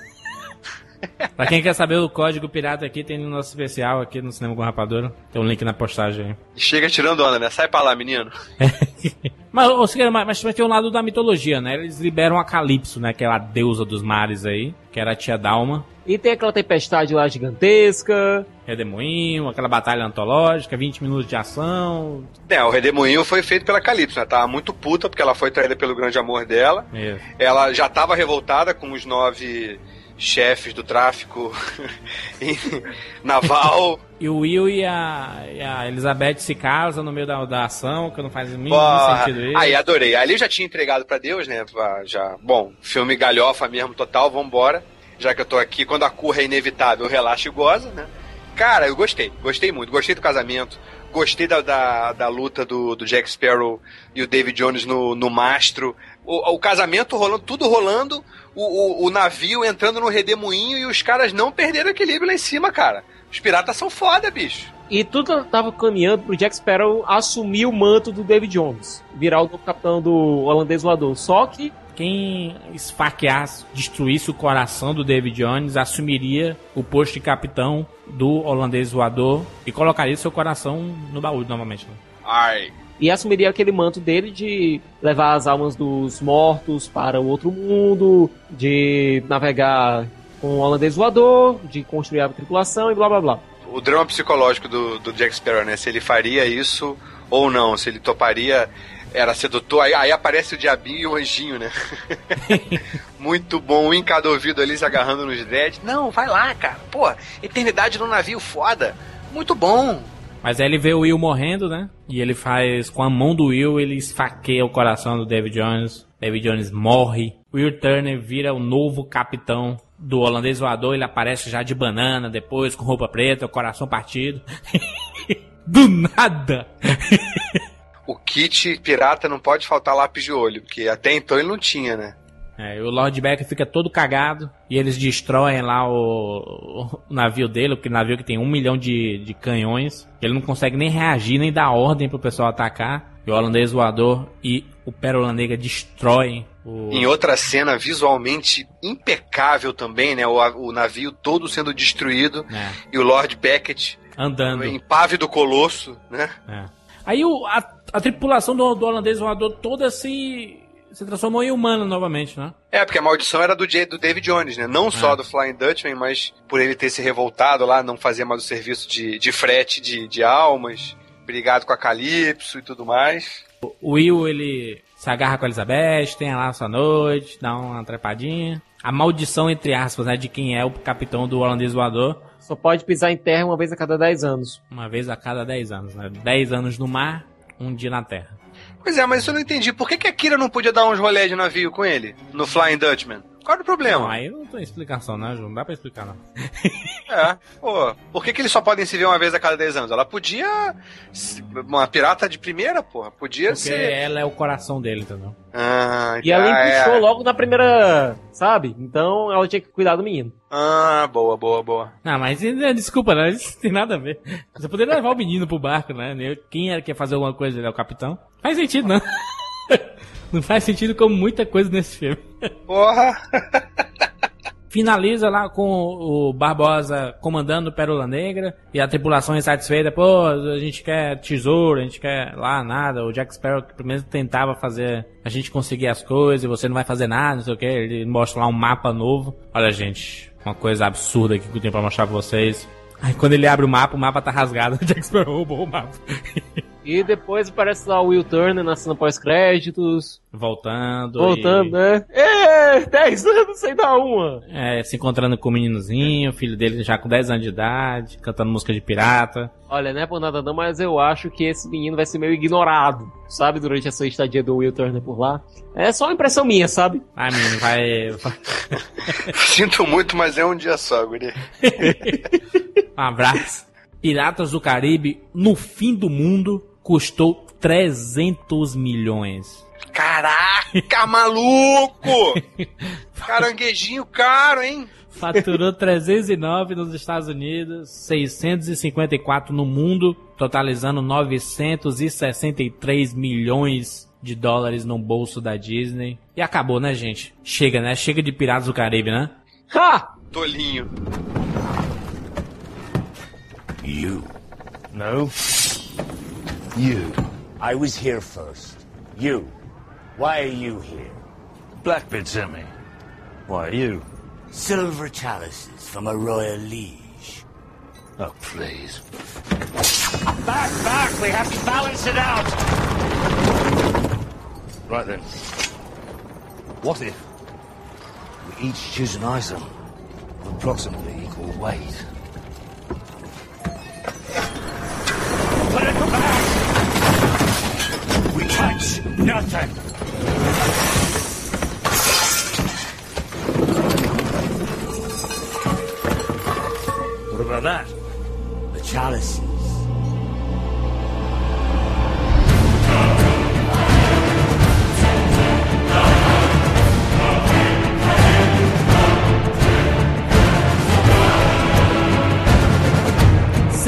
Pra quem quer saber o código pirata aqui, tem no nosso especial aqui no Cinema com Rapadura. Tem um link na postagem aí. Chega tirando onda, né? Sai pra lá, menino. Mas, ô, Siqueira, mas, mas também tem um lado da mitologia, né? Eles liberam a Calypso, né? Aquela deusa dos mares aí, que era a tia Dalma. E tem aquela tempestade lá gigantesca. Redemoinho, aquela batalha antológica, 20 minutos de ação. É, o Redemoinho foi feito pela Calypso, né? Tava muito puta porque ela foi traída pelo grande amor dela. Isso. Ela já tava revoltada com os nove chefes do tráfico naval. E o Will e a, e a Elizabeth se casam no meio da, da ação, que não faz nenhum Porra. sentido isso. Aí adorei. Ali eu já tinha entregado pra Deus, né? Ah, Já, bom, filme galhofa mesmo total, vambora. Já que eu tô aqui, quando a curra é inevitável, relaxa e goza, né? Cara, eu gostei, gostei muito, gostei do casamento, gostei da, da, da luta do, do Jack Sparrow e o David Jones no, no mastro. O, o casamento rolando, tudo rolando, o, o, o navio entrando no redemoinho e os caras não perderam o equilíbrio lá em cima, cara. Os piratas são foda, bicho. E tudo tava caminhando pro Jack Sparrow assumir o manto do David Jones. Virar o capitão do holandês voador. Só que Quem esfaqueasse, destruísse o coração do David Jones, assumiria o posto de capitão do holandês voador e colocaria seu coração no baú novamente. né? Ai. E assumiria aquele manto dele de levar as almas dos mortos para o outro mundo, de navegar com o holandês voador, de construir a tripulação e blá blá blá. o drama psicológico do, do Jack Sparrow, né? Se ele faria isso ou não, se ele toparia, era sedutor, aí, aí aparece o diabinho e o anjinho, né? Muito bom, um em cada ouvido ali se agarrando nos dreads. Não, vai lá, cara. Pô, eternidade no navio, foda. Muito bom. Mas aí ele vê o Will morrendo, né? E ele faz, com a mão do Will, ele esfaqueia o coração do David Jones. David Jones morre. Will Turner vira o novo capitão do holandês voador. Ele aparece já de banana depois, com roupa preta, o coração partido. do nada! O kit pirata não pode faltar lápis de olho, porque até então ele não tinha, né? É, o Lord Becker fica todo cagado e eles destroem lá o, o navio dele, porque navio que tem um milhão de, de canhões. Ele não consegue nem reagir, nem dar ordem pro pessoal atacar. E o holandês voador e o Pérola Negra destroem o. Em outra cena visualmente impecável também, né? O, o navio todo sendo destruído É, e o Lord Beckett andando. impávido colosso, né? É. Aí o, a, a tripulação do, do holandês voador toda se, se transformou em humano novamente, né? É, porque a maldição era do, J- do David Jones, né? Não só É. do Flying Dutchman, mas por ele ter se revoltado lá, não fazer mais o serviço de, de frete de, de almas, brigado com a Calypso e tudo mais. O Will, ele se agarra com a Elizabeth, tem lá a sua noite, dá uma trepadinha. A maldição, entre aspas, né, de quem é o capitão do holandês voador. Só pode pisar em terra uma vez a cada 10 anos. Uma vez a cada 10 anos, né? 10 anos no mar, um dia na terra. Pois é, mas isso eu não entendi. Por que, que a Kira não podia dar uns rolés de navio com ele? No Flying Dutchman? Qual era o problema? Não, aí não tem explicação, né, Ju? Não dá pra explicar, não. É, pô. Por que, que eles só podem se ver uma vez a cada 10 anos? Ela podia. Uma pirata de primeira, porra. Podia Porque ser. ela é o coração dele, entendeu? Ah, E ela ah, empuxou é. logo na primeira, sabe? Então ela tinha que cuidar do menino. Ah, boa, boa, boa. Não, mas eh, desculpa, né? Isso não tem nada a ver. Você poderia levar o menino pro barco, né? Quem era que ia fazer alguma coisa? Ele é o capitão? Faz sentido, não. Não faz sentido como muita coisa nesse filme. Porra! Finaliza lá com o Barbosa comandando Pérola Negra e a tripulação insatisfeita. Pô, a gente quer tesouro, a gente quer lá nada. O Jack Sparrow que primeiro tentava fazer a gente conseguir as coisas e você não vai fazer nada, não sei o que. Ele mostra lá um mapa novo. Olha, gente, uma coisa absurda aqui que eu tenho pra mostrar pra vocês. Aí quando ele abre o mapa, o mapa tá rasgado. O Jack Sparrow roubou o mapa. E depois aparece lá o Will Turner na cena pós-créditos. Voltando. Voltando, e- né? É, 10 anos sem dar uma. É, se encontrando com o meninozinho, o filho dele já com 10 anos de idade, cantando música de pirata. Olha, não é por nada não, mas eu acho que esse menino vai ser meio ignorado, sabe? Durante essa estadia do Will Turner por lá. É só uma impressão minha, sabe? Ai, menino, vai. Sinto muito, mas é um dia só, guri. Um abraço. Piratas do Caribe, no fim do mundo, custou 300 milhões. Caraca, maluco! Caranguejinho caro, hein? Faturou 309 nos Estados Unidos, 654 no mundo, totalizando 963 milhões de dólares no bolso da Disney. E acabou, né, gente? Chega, né? Chega de Piratas do Caribe, né? Ha! Tolinho. You. No. You. I was here first. You. Why are you here? Blackbeard sent me. Why are you? Silver chalices from a royal liege. Oh, please. Back, back! We have to balance it out! Right then. What if we each choose an item of approximately equal weight? Put it back! We touch nothing! What about that? The chalices.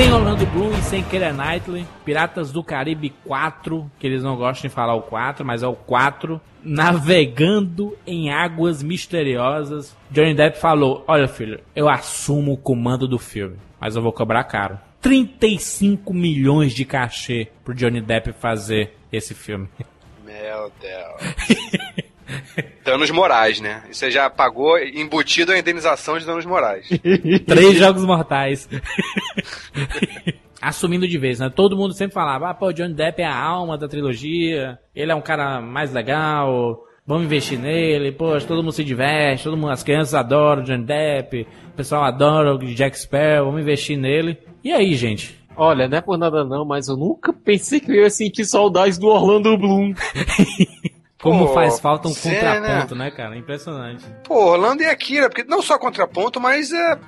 Sem Orlando Bloom e sem Keira Knightley, Piratas do Caribe 4, que eles não gostam de falar o 4, mas é o 4, navegando em águas misteriosas. Johnny Depp falou: Olha, filho, eu assumo o comando do filme, mas eu vou cobrar caro. 35 milhões de cachê pro Johnny Depp fazer esse filme. Meu Deus. danos morais, né? E Você já pagou embutido a indenização de danos morais. Três jogos mortais. Assumindo de vez, né? Todo mundo sempre falava, ah, pô, o Johnny Depp é a alma da trilogia, ele é um cara mais legal, vamos investir nele, poxa, todo mundo se diverte, todo mundo, as crianças adoram o Johnny Depp, o pessoal adora o Jack Sparrow, vamos investir nele. E aí, gente? Olha, não é por nada não, mas eu nunca pensei que eu ia sentir saudades do Orlando Bloom. Como Pô, faz falta um Zé, contraponto, né, cara? Impressionante. Pô, Orlando e Akira, porque não só contraponto, mas é,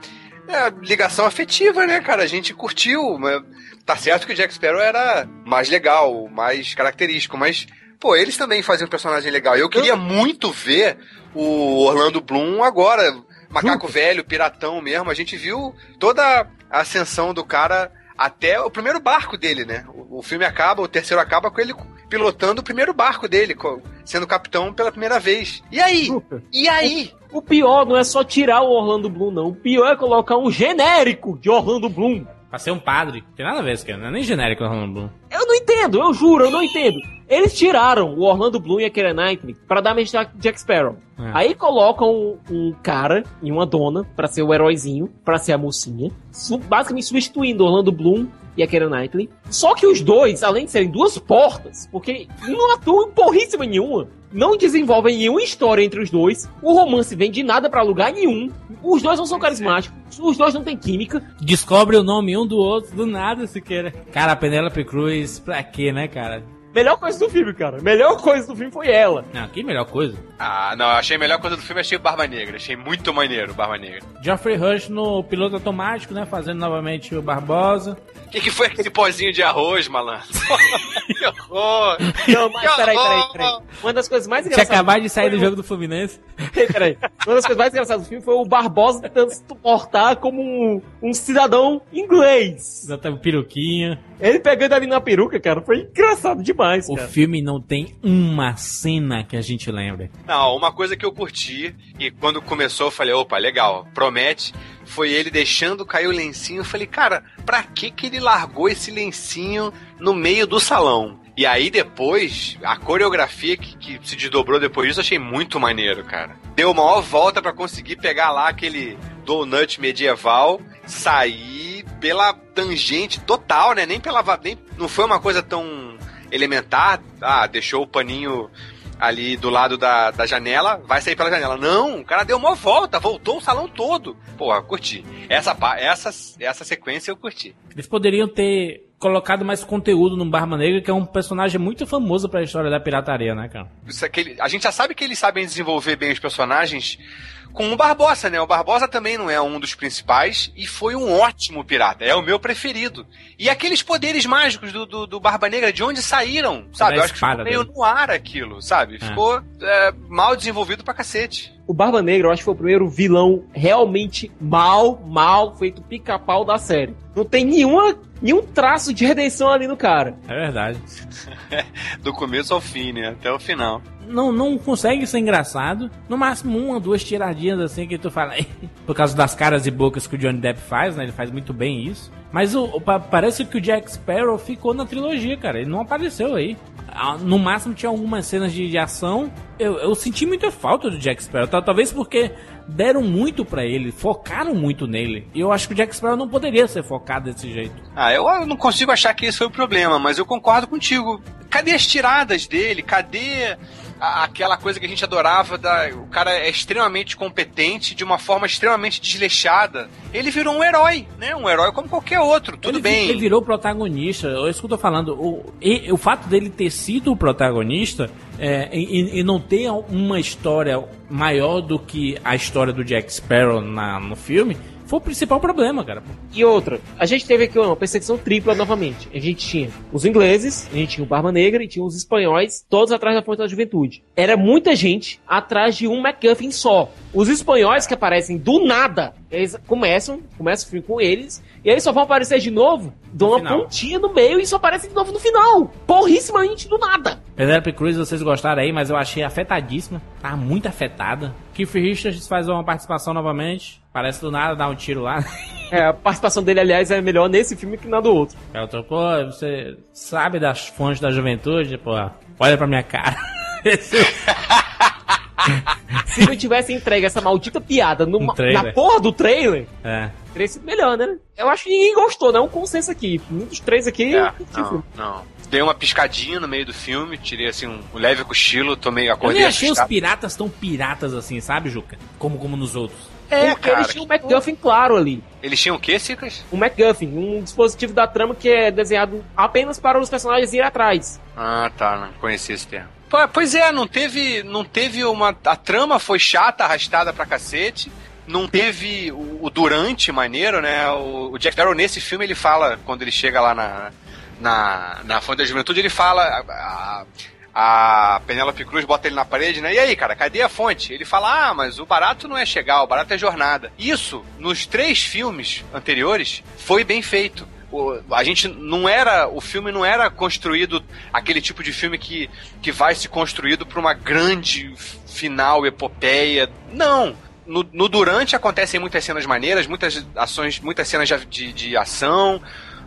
é ligação afetiva, né, cara? A gente curtiu. mas Tá certo que o Jack Sparrow era mais legal, mais característico, mas, pô, eles também faziam um personagem legal. Eu queria muito ver o Orlando Bloom agora, macaco velho, piratão mesmo. A gente viu toda a ascensão do cara até o primeiro barco dele, né? O, o filme acaba, o terceiro acaba com ele pilotando o primeiro barco dele, sendo capitão pela primeira vez. E aí? E aí? O pior não é só tirar o Orlando Bloom, não. O pior é colocar um genérico de Orlando Bloom. Pra ser um padre. Tem nada a ver isso, cara. Não é nem genérico o Orlando Bloom. Eu não entendo, eu juro, eu não entendo. Eles tiraram o Orlando Bloom e a Keira Knightley pra dar mais Jack Jack Sparrow. É. Aí colocam um, um cara e uma dona pra ser o heróizinho, pra ser a mocinha, su- basicamente substituindo Orlando Bloom e a Keira Knightley. Só que os dois, além de serem duas portas, porque não atuam porríssima nenhuma, não desenvolvem nenhuma história entre os dois, o romance vem de nada pra lugar nenhum, os dois não são carismáticos, os dois não têm química. Descobre o nome um do outro do nada, se queira. Cara, a Penélope Cruz, pra quê, né, cara? Melhor coisa do filme, cara. Melhor coisa do filme foi ela. Não, que melhor coisa. Ah, não, eu achei a melhor coisa do filme, achei o Barba Negra. Achei muito maneiro o Barba Negra. Geoffrey Rush no piloto automático, né? Fazendo novamente o Barbosa. O que, que foi aquele pozinho de arroz, malandro? que horror! Não, mas peraí, peraí, peraí. Uma das coisas mais engraçadas. acabado de sair do jogo do Fluminense. Peraí, peraí. Uma das coisas mais engraçadas do filme foi o Barbosa tentando se portar como um, um cidadão inglês. Exatamente, peruquinha. Ele pegando ali na peruca, cara, foi engraçado demais, O cara. filme não tem uma cena que a gente lembre. Não, uma coisa que eu curti, e quando começou eu falei, opa, legal, promete, foi ele deixando cair o lencinho. Eu falei, cara, pra que que ele largou esse lencinho no meio do salão? E aí depois, a coreografia que, que se desdobrou depois disso, eu achei muito maneiro, cara. Deu uma maior volta pra conseguir pegar lá aquele donut medieval, sair pela tangente total, né? Nem pela... Nem, não foi uma coisa tão elementar, ah, deixou o paninho ali do lado da, da janela, vai sair pela janela. Não, o cara deu uma volta, voltou o salão todo. Porra, curti. Essa, essa, essa sequência eu curti. Eles poderiam ter colocado mais conteúdo no Barba Negra, que é um personagem muito famoso pra história da pirataria, né, cara? Isso é que ele- a gente já sabe que eles sabem desenvolver bem os personagens com o Barbosa, né? O Barbosa também não é um dos principais e foi um ótimo pirata. É o meu preferido. E aqueles poderes mágicos do, do, do Barba Negra, de onde saíram, sabe? Da Eu acho que ficou meio dele. no ar aquilo, sabe? Ficou é, mal desenvolvido pra cacete. O Barba Negra, eu acho que foi o primeiro vilão realmente mal, mal feito pica-pau da série. Não tem nenhuma, nenhum traço de redenção ali no cara. É verdade. Do começo ao fim, né? Até o final. Não, não consegue ser engraçado. No máximo, uma, duas tiradinhas assim que tu fala. Por causa das caras e bocas que o Johnny Depp faz, né? Ele faz muito bem isso. Mas o, o- pa- parece que o Jack Sparrow ficou na trilogia, cara. Ele não apareceu aí. Ah, No máximo tinha algumas cenas de, de ação. Eu, eu senti muita falta do Jack Sparrow. Tal- Talvez porque deram muito pra ele, focaram muito nele. E eu acho que o Jack Sparrow não poderia ser focado desse jeito. Ah, eu, eu não consigo achar que esse foi o problema, mas eu concordo contigo. Cadê as tiradas dele? Cadê a- aquela coisa que a gente adorava? Da, o cara é extremamente competente, de uma forma extremamente desleixada. Ele virou um herói, né? Um herói como qualquer outro. Tudo ele, bem. Ele virou protagonista. É isso que eu tô falando. O, e- o fato dele ter sido o protagonista é, e, e não ter uma história maior do que a história do Jack Sparrow na, no filme foi o principal problema, cara. E outra, a gente teve aqui uma perseguição tripla novamente. A gente tinha os ingleses, a gente tinha o Barba Negra e tinha os espanhóis, todos atrás da fonte da juventude. Era muita gente atrás de um MacGuffin só. Os espanhóis que aparecem do nada, eles começam, começa o filme com eles, e eles só vão aparecer de novo, dão uma final. pontinha no meio e só aparecem de novo no final. Porrissimamente do nada. Penelope Cruz, vocês gostaram aí, mas eu achei afetadíssima. Tá muito afetada. Keith Richards faz uma participação novamente. Parece do nada dar um tiro lá. É, a participação dele, aliás, é melhor nesse filme que na do outro. Eu tô, pô, você sabe das fontes da juventude? Pô, olha pra minha cara. Esse- Se não tivesse entregue essa maldita piada numa, Um na porra do trailer, é. teria sido melhor, né? Eu acho que ninguém gostou, né? Um consenso aqui. Um dos três aqui. É, não, não. Dei uma piscadinha no meio do filme, tirei assim um, um leve cochilo, tomei, Eu acordei nem achei os assustado. piratas tão piratas assim, sabe, Juca? Como, como nos outros. É, Pô, cara, eles tinham um MacGuffin claro ali. Eles tinham o quê, Cicas? Um MacGuffin, um dispositivo da trama que é desenhado apenas para os personagens ir atrás. Ah, tá, não conhecia esse termo. Pois é, não teve, não teve uma. A trama foi chata, arrastada pra cacete. Não teve o, o durante maneiro, né? O, o Jack Sparrow nesse filme ele fala, quando ele chega lá na, na, na Fonte da Juventude, ele fala. A, a, a Penélope Cruz bota ele na parede, né? E aí, cara, cadê a fonte? Ele fala: Ah, mas o barato não é chegar, o barato é jornada. Isso, nos três filmes anteriores, foi bem feito a gente não era o filme não era construído aquele tipo de filme que, que vai se construído para uma grande final epopeia não no, no durante acontecem muitas cenas maneiras muitas ações muitas cenas de, de, de ação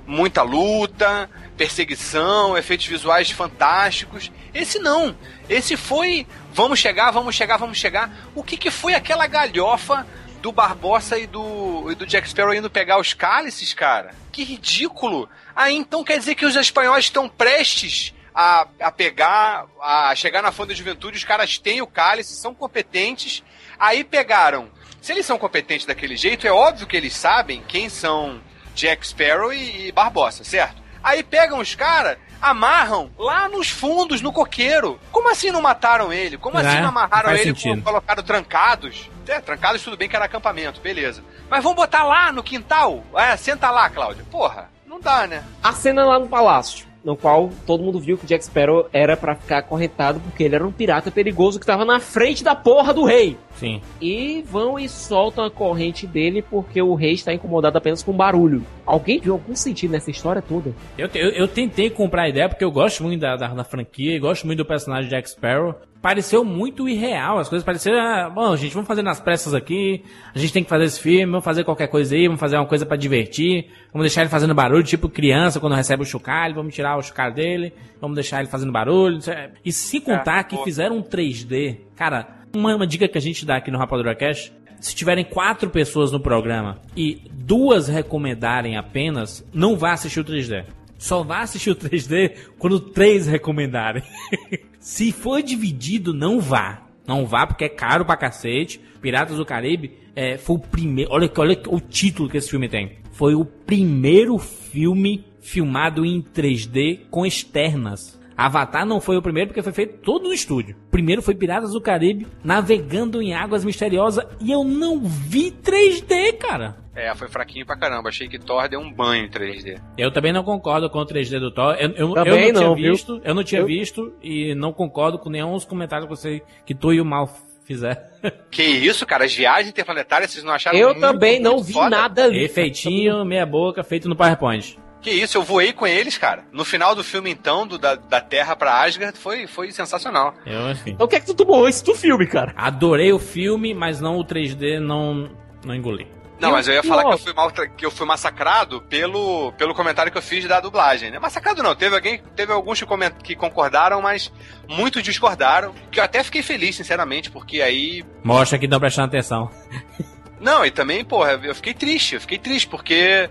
muita luta perseguição efeitos visuais fantásticos esse não esse foi vamos chegar vamos chegar vamos chegar o que que foi aquela galhofa do Barbossa e do, e do Jack Sparrow indo pegar os cálices, cara. Que ridículo! Aí então quer dizer que os espanhóis estão prestes a, a pegar, a chegar na Fonda da Juventude, os caras têm o cálice, são competentes, aí pegaram. Se eles são competentes daquele jeito, é óbvio que eles sabem quem são Jack Sparrow e, e Barbossa, certo? Aí pegam os caras, amarram lá nos fundos, no coqueiro. Como assim não mataram ele? Como assim É, não amarraram faz ele sentido. e colocaram trancados? É, trancados tudo bem que era acampamento, beleza. Mas vão botar lá no quintal? É, senta lá, Cláudia. Porra, não dá, né? A cena lá no palácio, no qual todo mundo viu que o Jack Sparrow era pra ficar acorrentado porque ele era um pirata perigoso que tava na frente da porra do rei. Sim. E vão e soltam a corrente dele porque o rei está incomodado apenas com barulho. Alguém viu algum sentido nessa história toda? Eu, eu, eu tentei comprar a ideia porque eu gosto muito da, da, da franquia e gosto muito do personagem Jack Sparrow. Pareceu muito irreal, as coisas pareceram, ah, bom, gente, vamos fazer nas pressas aqui, a gente tem que fazer esse filme, vamos fazer qualquer coisa aí, vamos fazer uma coisa pra divertir, vamos deixar ele fazendo barulho, tipo criança quando recebe o chocalho, vamos tirar o chocalho dele, vamos deixar ele fazendo barulho. é- E se contar que fizeram um 3D, cara, uma, uma dica que a gente dá aqui no Rapadura Cash, se tiverem quatro pessoas no programa e duas recomendarem apenas, não vá assistir o 3D. Só vá assistir o 3D quando três recomendarem. Se for dividido, não vá. Não vá porque é caro pra cacete. Piratas do Caribe é, foi o primeiro. Olha, olha o título que esse filme tem. Foi o primeiro filme filmado em 3D com externas. Avatar não foi o primeiro porque foi feito todo no estúdio. Primeiro foi Piratas do Caribe navegando em águas misteriosas e eu não vi 3D, cara. É, foi fraquinho pra caramba. Achei que Thor deu um banho em 3D. Eu também não concordo com o 3D do Thor. Eu, eu, Também eu não, não, tinha viu? visto, eu não tinha Eu- visto e não concordo com nenhum dos comentários que você que tu e o Mal fizeram. Que isso, cara? As viagens interplanetárias, vocês não acharam Eu muito, também não vi foda? nada ali. Efeitinho, meia boca, feito no PowerPoint. Que isso, eu voei com eles, cara. No final do filme, então, do, da, da Terra pra Asgard, foi, foi sensacional. Eu, enfim. Então o que é que tu tomou esse do filme, cara? Adorei o filme, mas não o 3D, não, não engoli. Não, mas eu ia falar que eu fui, mal, que eu fui massacrado pelo, pelo comentário que eu fiz da dublagem, né? Massacrado não, teve alguém, teve alguns que, coment, que concordaram, mas muitos discordaram. Que eu até fiquei feliz, sinceramente, porque aí Mostra que estão prestando atenção. Não, e também, porra, eu fiquei triste, eu fiquei triste, porque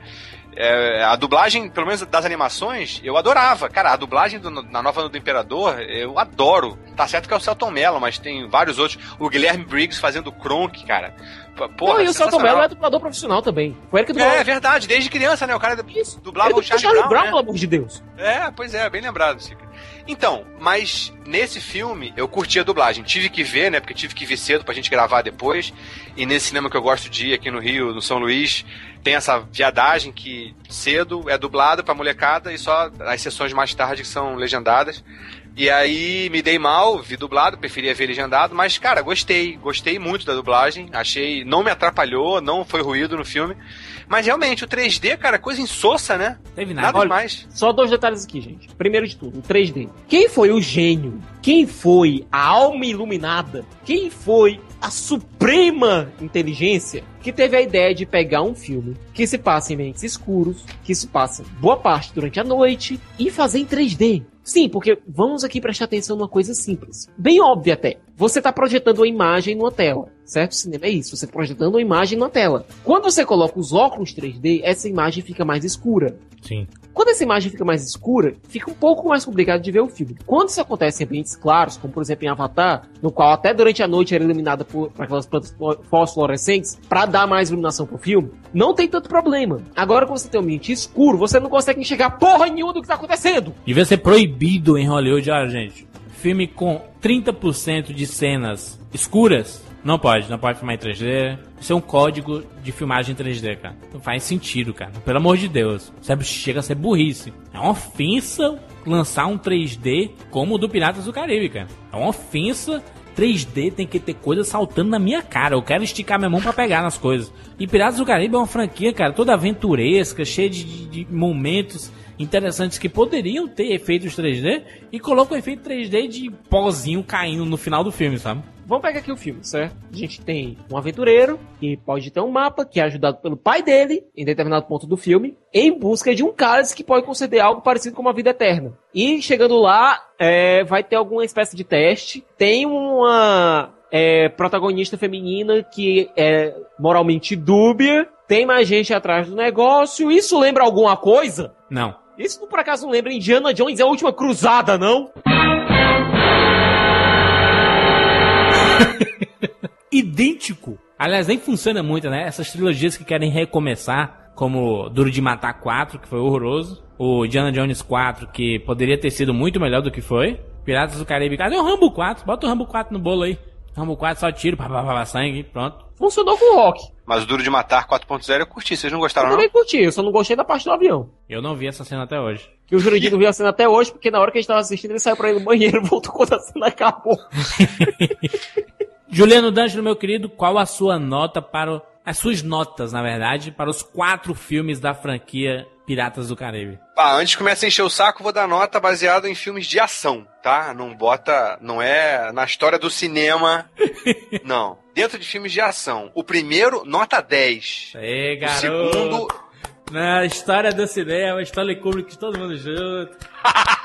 é, a dublagem, pelo menos das animações, eu adorava. Cara, a dublagem do- na nova do Imperador, eu adoro. Tá certo que é o Celton Mello, mas tem vários outros. O Guilherme Briggs fazendo o Kronk, cara. Porra, Não, e o Celton. Mello é dublador profissional também. Foi ele que dublou. É, verdade, desde criança, né? O cara dublava Ele o Charlie, Charlie Brown, Brown, né? pelo amor de Deus. É, pois é, bem lembrado, Cica. Então, mas nesse filme eu curti a dublagem. Tive que ver, né? Porque tive que vir cedo pra gente gravar depois. E nesse cinema que eu gosto de ir aqui no Rio, no São Luís, tem essa viadagem que cedo é dublado pra molecada e só as sessões mais tarde que são legendadas. E aí me dei mal, vi dublado, preferia ver legendado, mas cara, gostei, gostei muito da dublagem, achei, não me atrapalhou, não foi ruído no filme. Mas realmente, o 3D, cara, coisa insossa, né? Teve Nada Olha, demais. Só dois detalhes aqui, gente. Primeiro de tudo, o 3D. Quem foi o gênio? Quem foi a alma iluminada? Quem foi a suprema inteligência que teve a ideia de pegar um filme que se passa em ambientes escuros, que se passa boa parte durante a noite e fazer em 3D? Sim, porque vamos aqui prestar atenção numa coisa simples. Bem óbvia até. Você está projetando uma imagem numa tela, certo? O cinema é isso, você está projetando uma imagem na tela. Quando você coloca os óculos 3D, essa imagem fica mais escura. Sim. Quando essa imagem fica mais escura, fica um pouco mais complicado de ver o filme. Quando isso acontece em ambientes claros, como por exemplo em Avatar, no qual até durante a noite era iluminada por, por aquelas plantas fo- fosforescentes, para dar mais iluminação pro filme, não tem tanto problema. Agora, quando você tem um ambiente escuro, você não consegue enxergar porra nenhuma do que tá acontecendo. Devia ser proibido em Hollywood, olha, gente. Filme com 30% de cenas escuras, não pode, não pode filmar em 3D. Isso é um código de filmagem em 3D, cara. Não faz sentido, cara. Pelo amor de Deus. Isso chega a ser burrice. É uma ofensa lançar um 3D como o do Piratas do Caribe, cara. É uma ofensa 3D tem que ter coisa saltando na minha cara. Eu quero esticar minha mão pra pegar nas coisas. E Piratas do Caribe é uma franquia, cara, toda aventuresca, cheia de, de- de momentos interessantes que poderiam ter efeitos 3D e coloca o efeito 3D de pozinho caindo no final do filme, sabe? Vamos pegar aqui o filme, certo? A gente tem um aventureiro que pode ter um mapa que é ajudado pelo pai dele em determinado ponto do filme, em busca de um cálice que pode conceder algo parecido com uma vida eterna. E chegando lá, é, vai ter alguma espécie de teste. Tem uma é, protagonista feminina que é moralmente dúbia, tem mais gente atrás do negócio. Isso lembra alguma coisa? Não. Isso por acaso não lembra Indiana Jones é a última cruzada, não? Idêntico. Aliás, nem funciona muito, né? Essas trilogias que querem recomeçar, como Duro de Matar 4, que foi horroroso, o Indiana Jones 4, que poderia ter sido muito melhor do que foi, Piratas do Caribe, cadê o Rambo 4? Bota o Rambo 4 no bolo aí. Rambo 4 só tiro, pá, pá, pá, pá, sangue, pronto. Funcionou com o Rock. Mas o Duro de Matar 4.0 eu curti, vocês não Eu gostaram não? também curti, eu só não gostei da parte do avião. Eu não vi essa cena até hoje. Que o Jurandir não viu a cena até hoje, porque na hora que a gente tava assistindo, ele saiu pra ir no banheiro e voltou quando a cena acabou. Juliano D'Angelo, meu querido, qual a sua nota para o... as suas notas, na verdade, para os quatro filmes da franquia Piratas do Caribe? Ah, antes que comece a encher o saco, vou dar nota baseada em filmes de ação, tá? Não bota. Não é na história do cinema. não. Dentro de filmes de ação. O primeiro, nota 10. Ei, O garoto. segundo, Na história do cinema, Stanley Kubrick, todo mundo junto.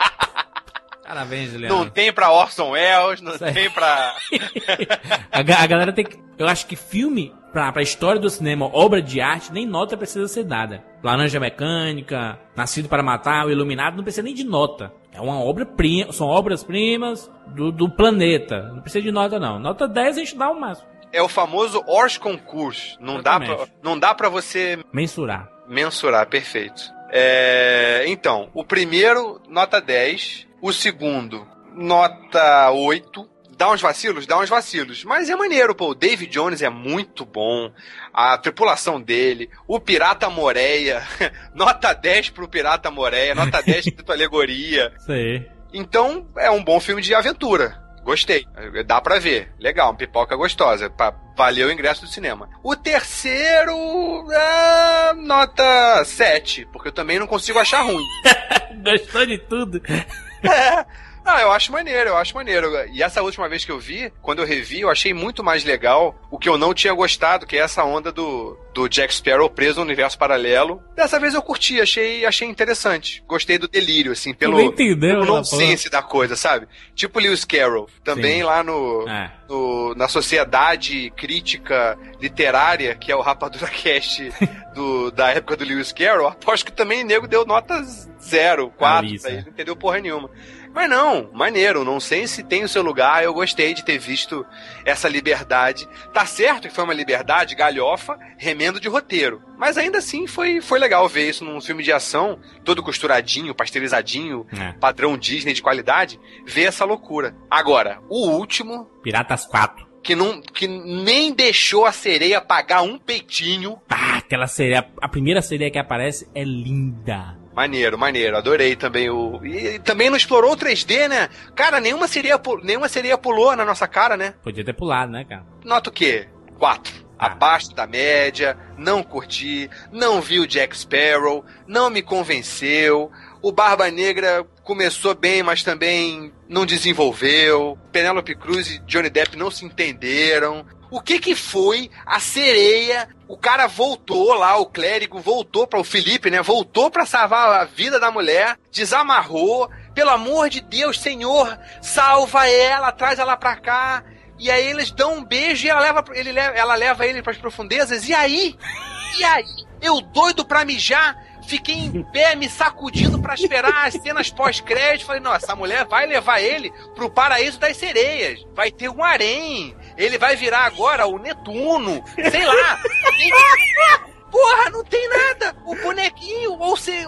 Parabéns, Juliano. não tem pra Orson Welles, não tem pra. A, ga- a galera tem que. Eu acho que filme, pra, pra história do cinema, obra de arte, nem nota precisa ser dada. Laranja Mecânica, Nascido para Matar, O Iluminado, não precisa nem de nota. É uma obra-prima, são obras-primas do, do planeta. Não precisa de nota, não. Nota 10 a gente dá o máximo. É o famoso Hors Concours. Não dá, pra, não dá pra você Mensurar. mensurar, perfeito. É, então, o primeiro, nota 10. O segundo, nota 8. Dá uns vacilos? Dá uns vacilos. Mas é maneiro, pô. O David Jones é muito bom. A tripulação dele. O Pirata Moreia. nota 10 pro Pirata Moreia. Nota 10 pro Alegoria. Isso aí. Então, é um bom filme de aventura. Gostei. Dá pra ver. Legal, uma pipoca gostosa. Pra... Valeu o ingresso do cinema. O terceiro. é, nota 7. Porque eu também não consigo achar ruim. Gostou de tudo? É. Ah, eu acho maneiro, eu acho maneiro. E essa última vez que eu vi, quando eu revi, eu achei muito mais legal o que eu não tinha gostado, que é essa onda do, do Jack Sparrow preso no universo paralelo. Dessa vez eu curti, achei, achei interessante. Gostei do delírio, assim, pelo, entendeu pelo aquela nonsense da coisa, sabe? Tipo Lewis Carroll, também Sim. lá no, É. no- na Sociedade Crítica Literária, que é o Rapadura Cast do, da época do Lewis Carroll, aposto que também o nego deu nota zero, quatro, Alissa. pra ele, não entendeu porra nenhuma. Mas não, maneiro, não sei se tem o seu lugar, eu gostei de ter visto essa liberdade. Tá certo que foi uma liberdade galhofa, remendo de roteiro. Mas ainda assim foi, foi legal ver isso num filme de ação, todo costuradinho, pasteurizadinho, É. padrão Disney de qualidade, ver essa loucura. Agora, o último, Piratas 4. que, não, que nem deixou a sereia pagar um peitinho. Ah, aquela sereia. A primeira sereia que aparece é linda. Maneiro, maneiro, adorei também o. E também não explorou o 3D, né? Cara, nenhuma sereia, pu- nenhuma sereia pulou na nossa cara, né? Podia ter pulado, né, cara? Nota o quê? 4. Abaixo da média, não curti, não vi o Jack Sparrow, não me convenceu. O Barba Negra começou bem, mas também não desenvolveu. Penélope Cruz e Johnny Depp não se entenderam. O que que foi a sereia? O cara voltou lá, o clérigo voltou para o Felipe, né? Voltou para salvar a vida da mulher, desamarrou. Pelo amor de Deus, Senhor, salva ela, traz ela pra cá. E aí eles dão um beijo e ela leva, ele ela leva ele pras profundezas. E aí? E aí? Eu doido pra mijar, fiquei em pé me sacudindo pra esperar as cenas pós-crédito. Falei, não, essa mulher vai levar ele pro paraíso das sereias. Vai ter um harém. Ele vai virar agora o Netuno. Sei lá. Porra, não tem nada. O bonequinho, ou se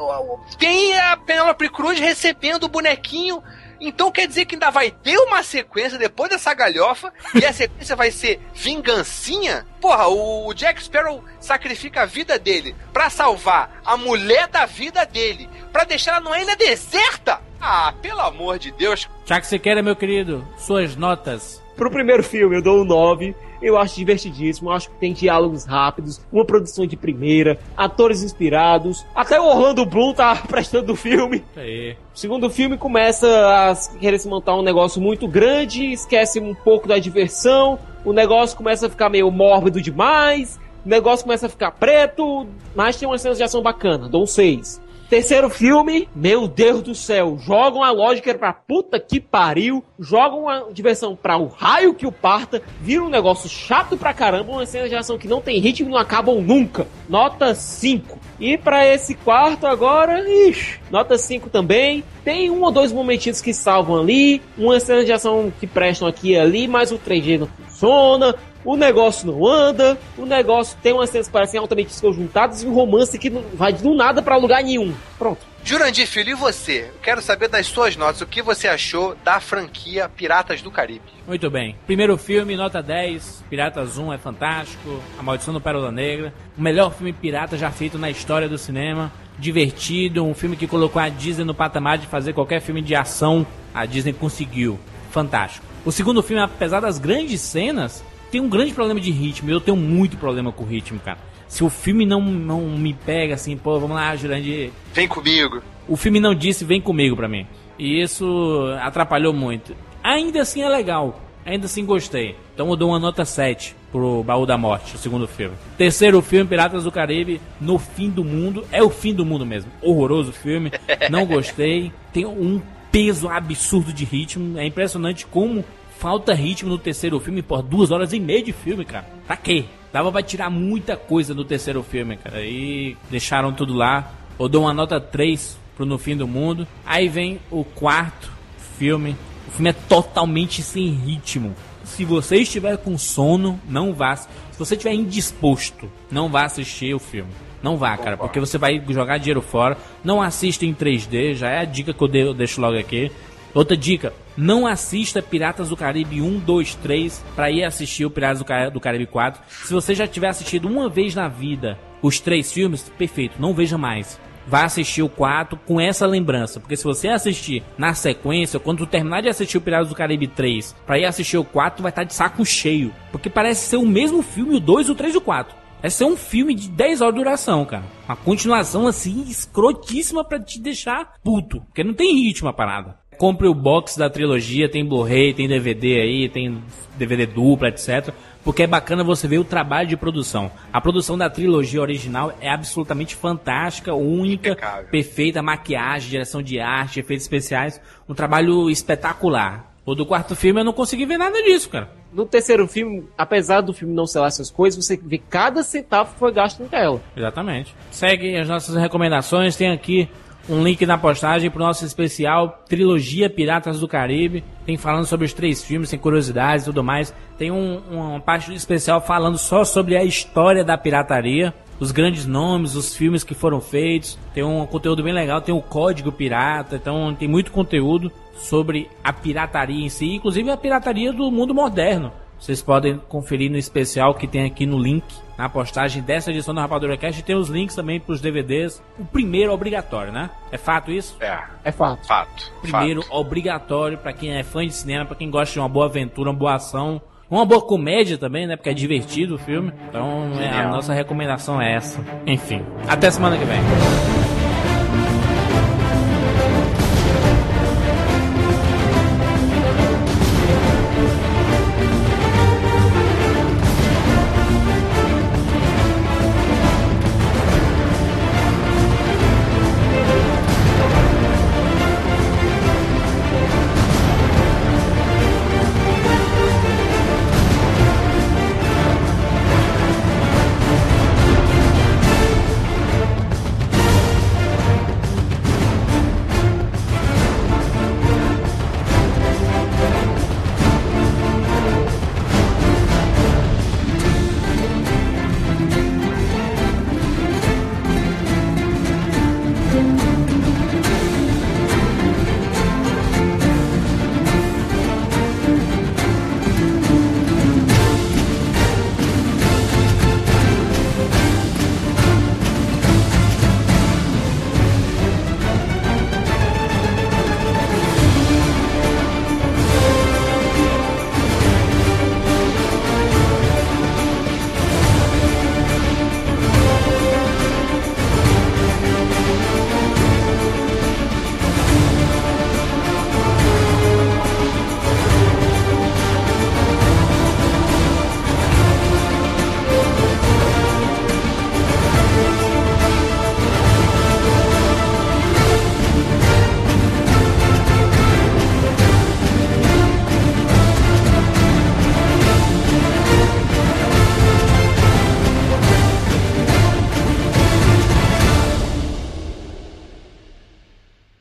tem a Penélope Cruz recebendo o bonequinho. Então quer dizer que ainda vai ter uma sequência depois dessa galhofa e a sequência vai ser vingancinha? Porra, o Jack Sparrow sacrifica a vida dele pra salvar a mulher da vida dele, pra deixar ela numa ilha deserta? Ah, pelo amor de Deus. Tiago Sequeira, meu querido, suas notas. Pro primeiro filme eu dou um 9. Eu acho divertidíssimo, eu acho que tem diálogos rápidos, uma produção de primeira, atores inspirados. Até o Orlando Bloom tá prestando o filme. Aí. O segundo filme começa a querer se montar um negócio muito grande, esquece um pouco da diversão, o negócio começa a ficar meio mórbido demais, o negócio começa a ficar preto, mas tem umas cenas de ação bacana, dou um 6. Terceiro filme, meu Deus do céu, jogam a lógica pra puta que pariu, jogam a diversão pra o raio que o parta, vira um negócio chato pra caramba, uma cena de ação que não tem ritmo e não acabam nunca. Nota 5. E pra esse quarto agora, ixi, nota 5 também. Tem um ou dois momentinhos que salvam ali, uma cena de ação que prestam aqui e ali, mas o 3D não funciona, o negócio não anda, o negócio tem umas cenas que parecem altamente desconjuntadas e um romance que não vai do nada pra lugar nenhum. Pronto. Jurandir Filho, e você? Eu quero saber das suas notas. O que você achou da franquia Piratas do Caribe? Muito bem. Primeiro filme, nota 10. Piratas 1 é fantástico. A Maldição do Pérola Negra. O melhor filme pirata já feito na história do cinema. Divertido. Um filme que colocou a Disney no patamar de fazer qualquer filme de ação. A Disney conseguiu. Fantástico. O segundo filme, apesar das grandes cenas, tem um grande problema de ritmo. Eu tenho muito problema com o ritmo, cara. Se o filme não, não me pega assim, pô, vamos lá, Jurandir. Vem comigo. O filme não disse vem comigo pra mim. E isso atrapalhou muito. Ainda assim é legal. Ainda assim gostei. Então eu dou uma nota 7 pro Baú da Morte, o segundo filme. Terceiro filme, Piratas do Caribe, No Fim do Mundo. É o fim do mundo mesmo. Horroroso filme. Não gostei. Tem um peso absurdo de ritmo. É impressionante como falta ritmo no terceiro filme. Por duas horas e meia de filme, cara. Pra quê? Dava pra tirar muita coisa do terceiro filme, cara. E deixaram tudo lá. Eu dou uma nota 3 pro No Fim do Mundo. Aí vem o quarto filme. O filme é totalmente sem ritmo. Se você estiver com sono, não vá. Se você estiver indisposto, não vá assistir o filme. Não vá, cara, porque você vai jogar dinheiro fora. Não assista em 3D, já é a dica que eu deixo logo aqui. Outra dica, não assista Piratas do Caribe 1, 2, 3 para ir assistir o Piratas do, Ca- do Caribe 4. Se você já tiver assistido uma vez na vida os três filmes, perfeito, não veja mais. Vá assistir o 4 com essa lembrança, porque se você assistir na sequência, quando tu terminar de assistir o Piratas do Caribe 3 para ir assistir o 4, tu vai estar de saco cheio, porque parece ser o mesmo filme, o 2, o 3 e o 4. É ser um filme de 10 horas de duração, cara. Uma continuação assim, escrotíssima pra te deixar puto. Porque não tem ritmo a parada. Compre o box da trilogia, tem Blu-ray, tem DVD aí, tem DVD dupla, etc. Porque é bacana você ver o trabalho de produção. A produção da trilogia original é absolutamente fantástica, única, perfeita, maquiagem, direção de arte, efeitos especiais. Um trabalho espetacular. O do quarto filme eu não consegui ver nada disso, cara. No terceiro filme, apesar do filme não ser lá essas coisas, você vê cada centavo que foi gasto em tela. Exatamente. Segue as nossas recomendações. Tem aqui um link na postagem pro nosso especial Trilogia Piratas do Caribe. Tem falando sobre os três filmes, tem curiosidades e tudo mais. Tem um, uma parte especial falando só sobre a história da pirataria. Os grandes nomes, os filmes que foram feitos. Tem um conteúdo bem legal, tem o Código Pirata. Então tem muito conteúdo sobre a pirataria em si, inclusive a pirataria do mundo moderno. Vocês podem conferir no especial que tem aqui no link, na postagem dessa edição do Rapadura Cast. Tem os links também para os DVDs. O primeiro é obrigatório, né? É fato isso? É. É fato. Fato. Primeiro obrigatório para quem é fã de cinema, para quem gosta de uma boa aventura, uma boa ação. Uma boa comédia também, né? Porque é divertido o filme. Então, é, a nossa recomendação é essa. Enfim, até semana que vem.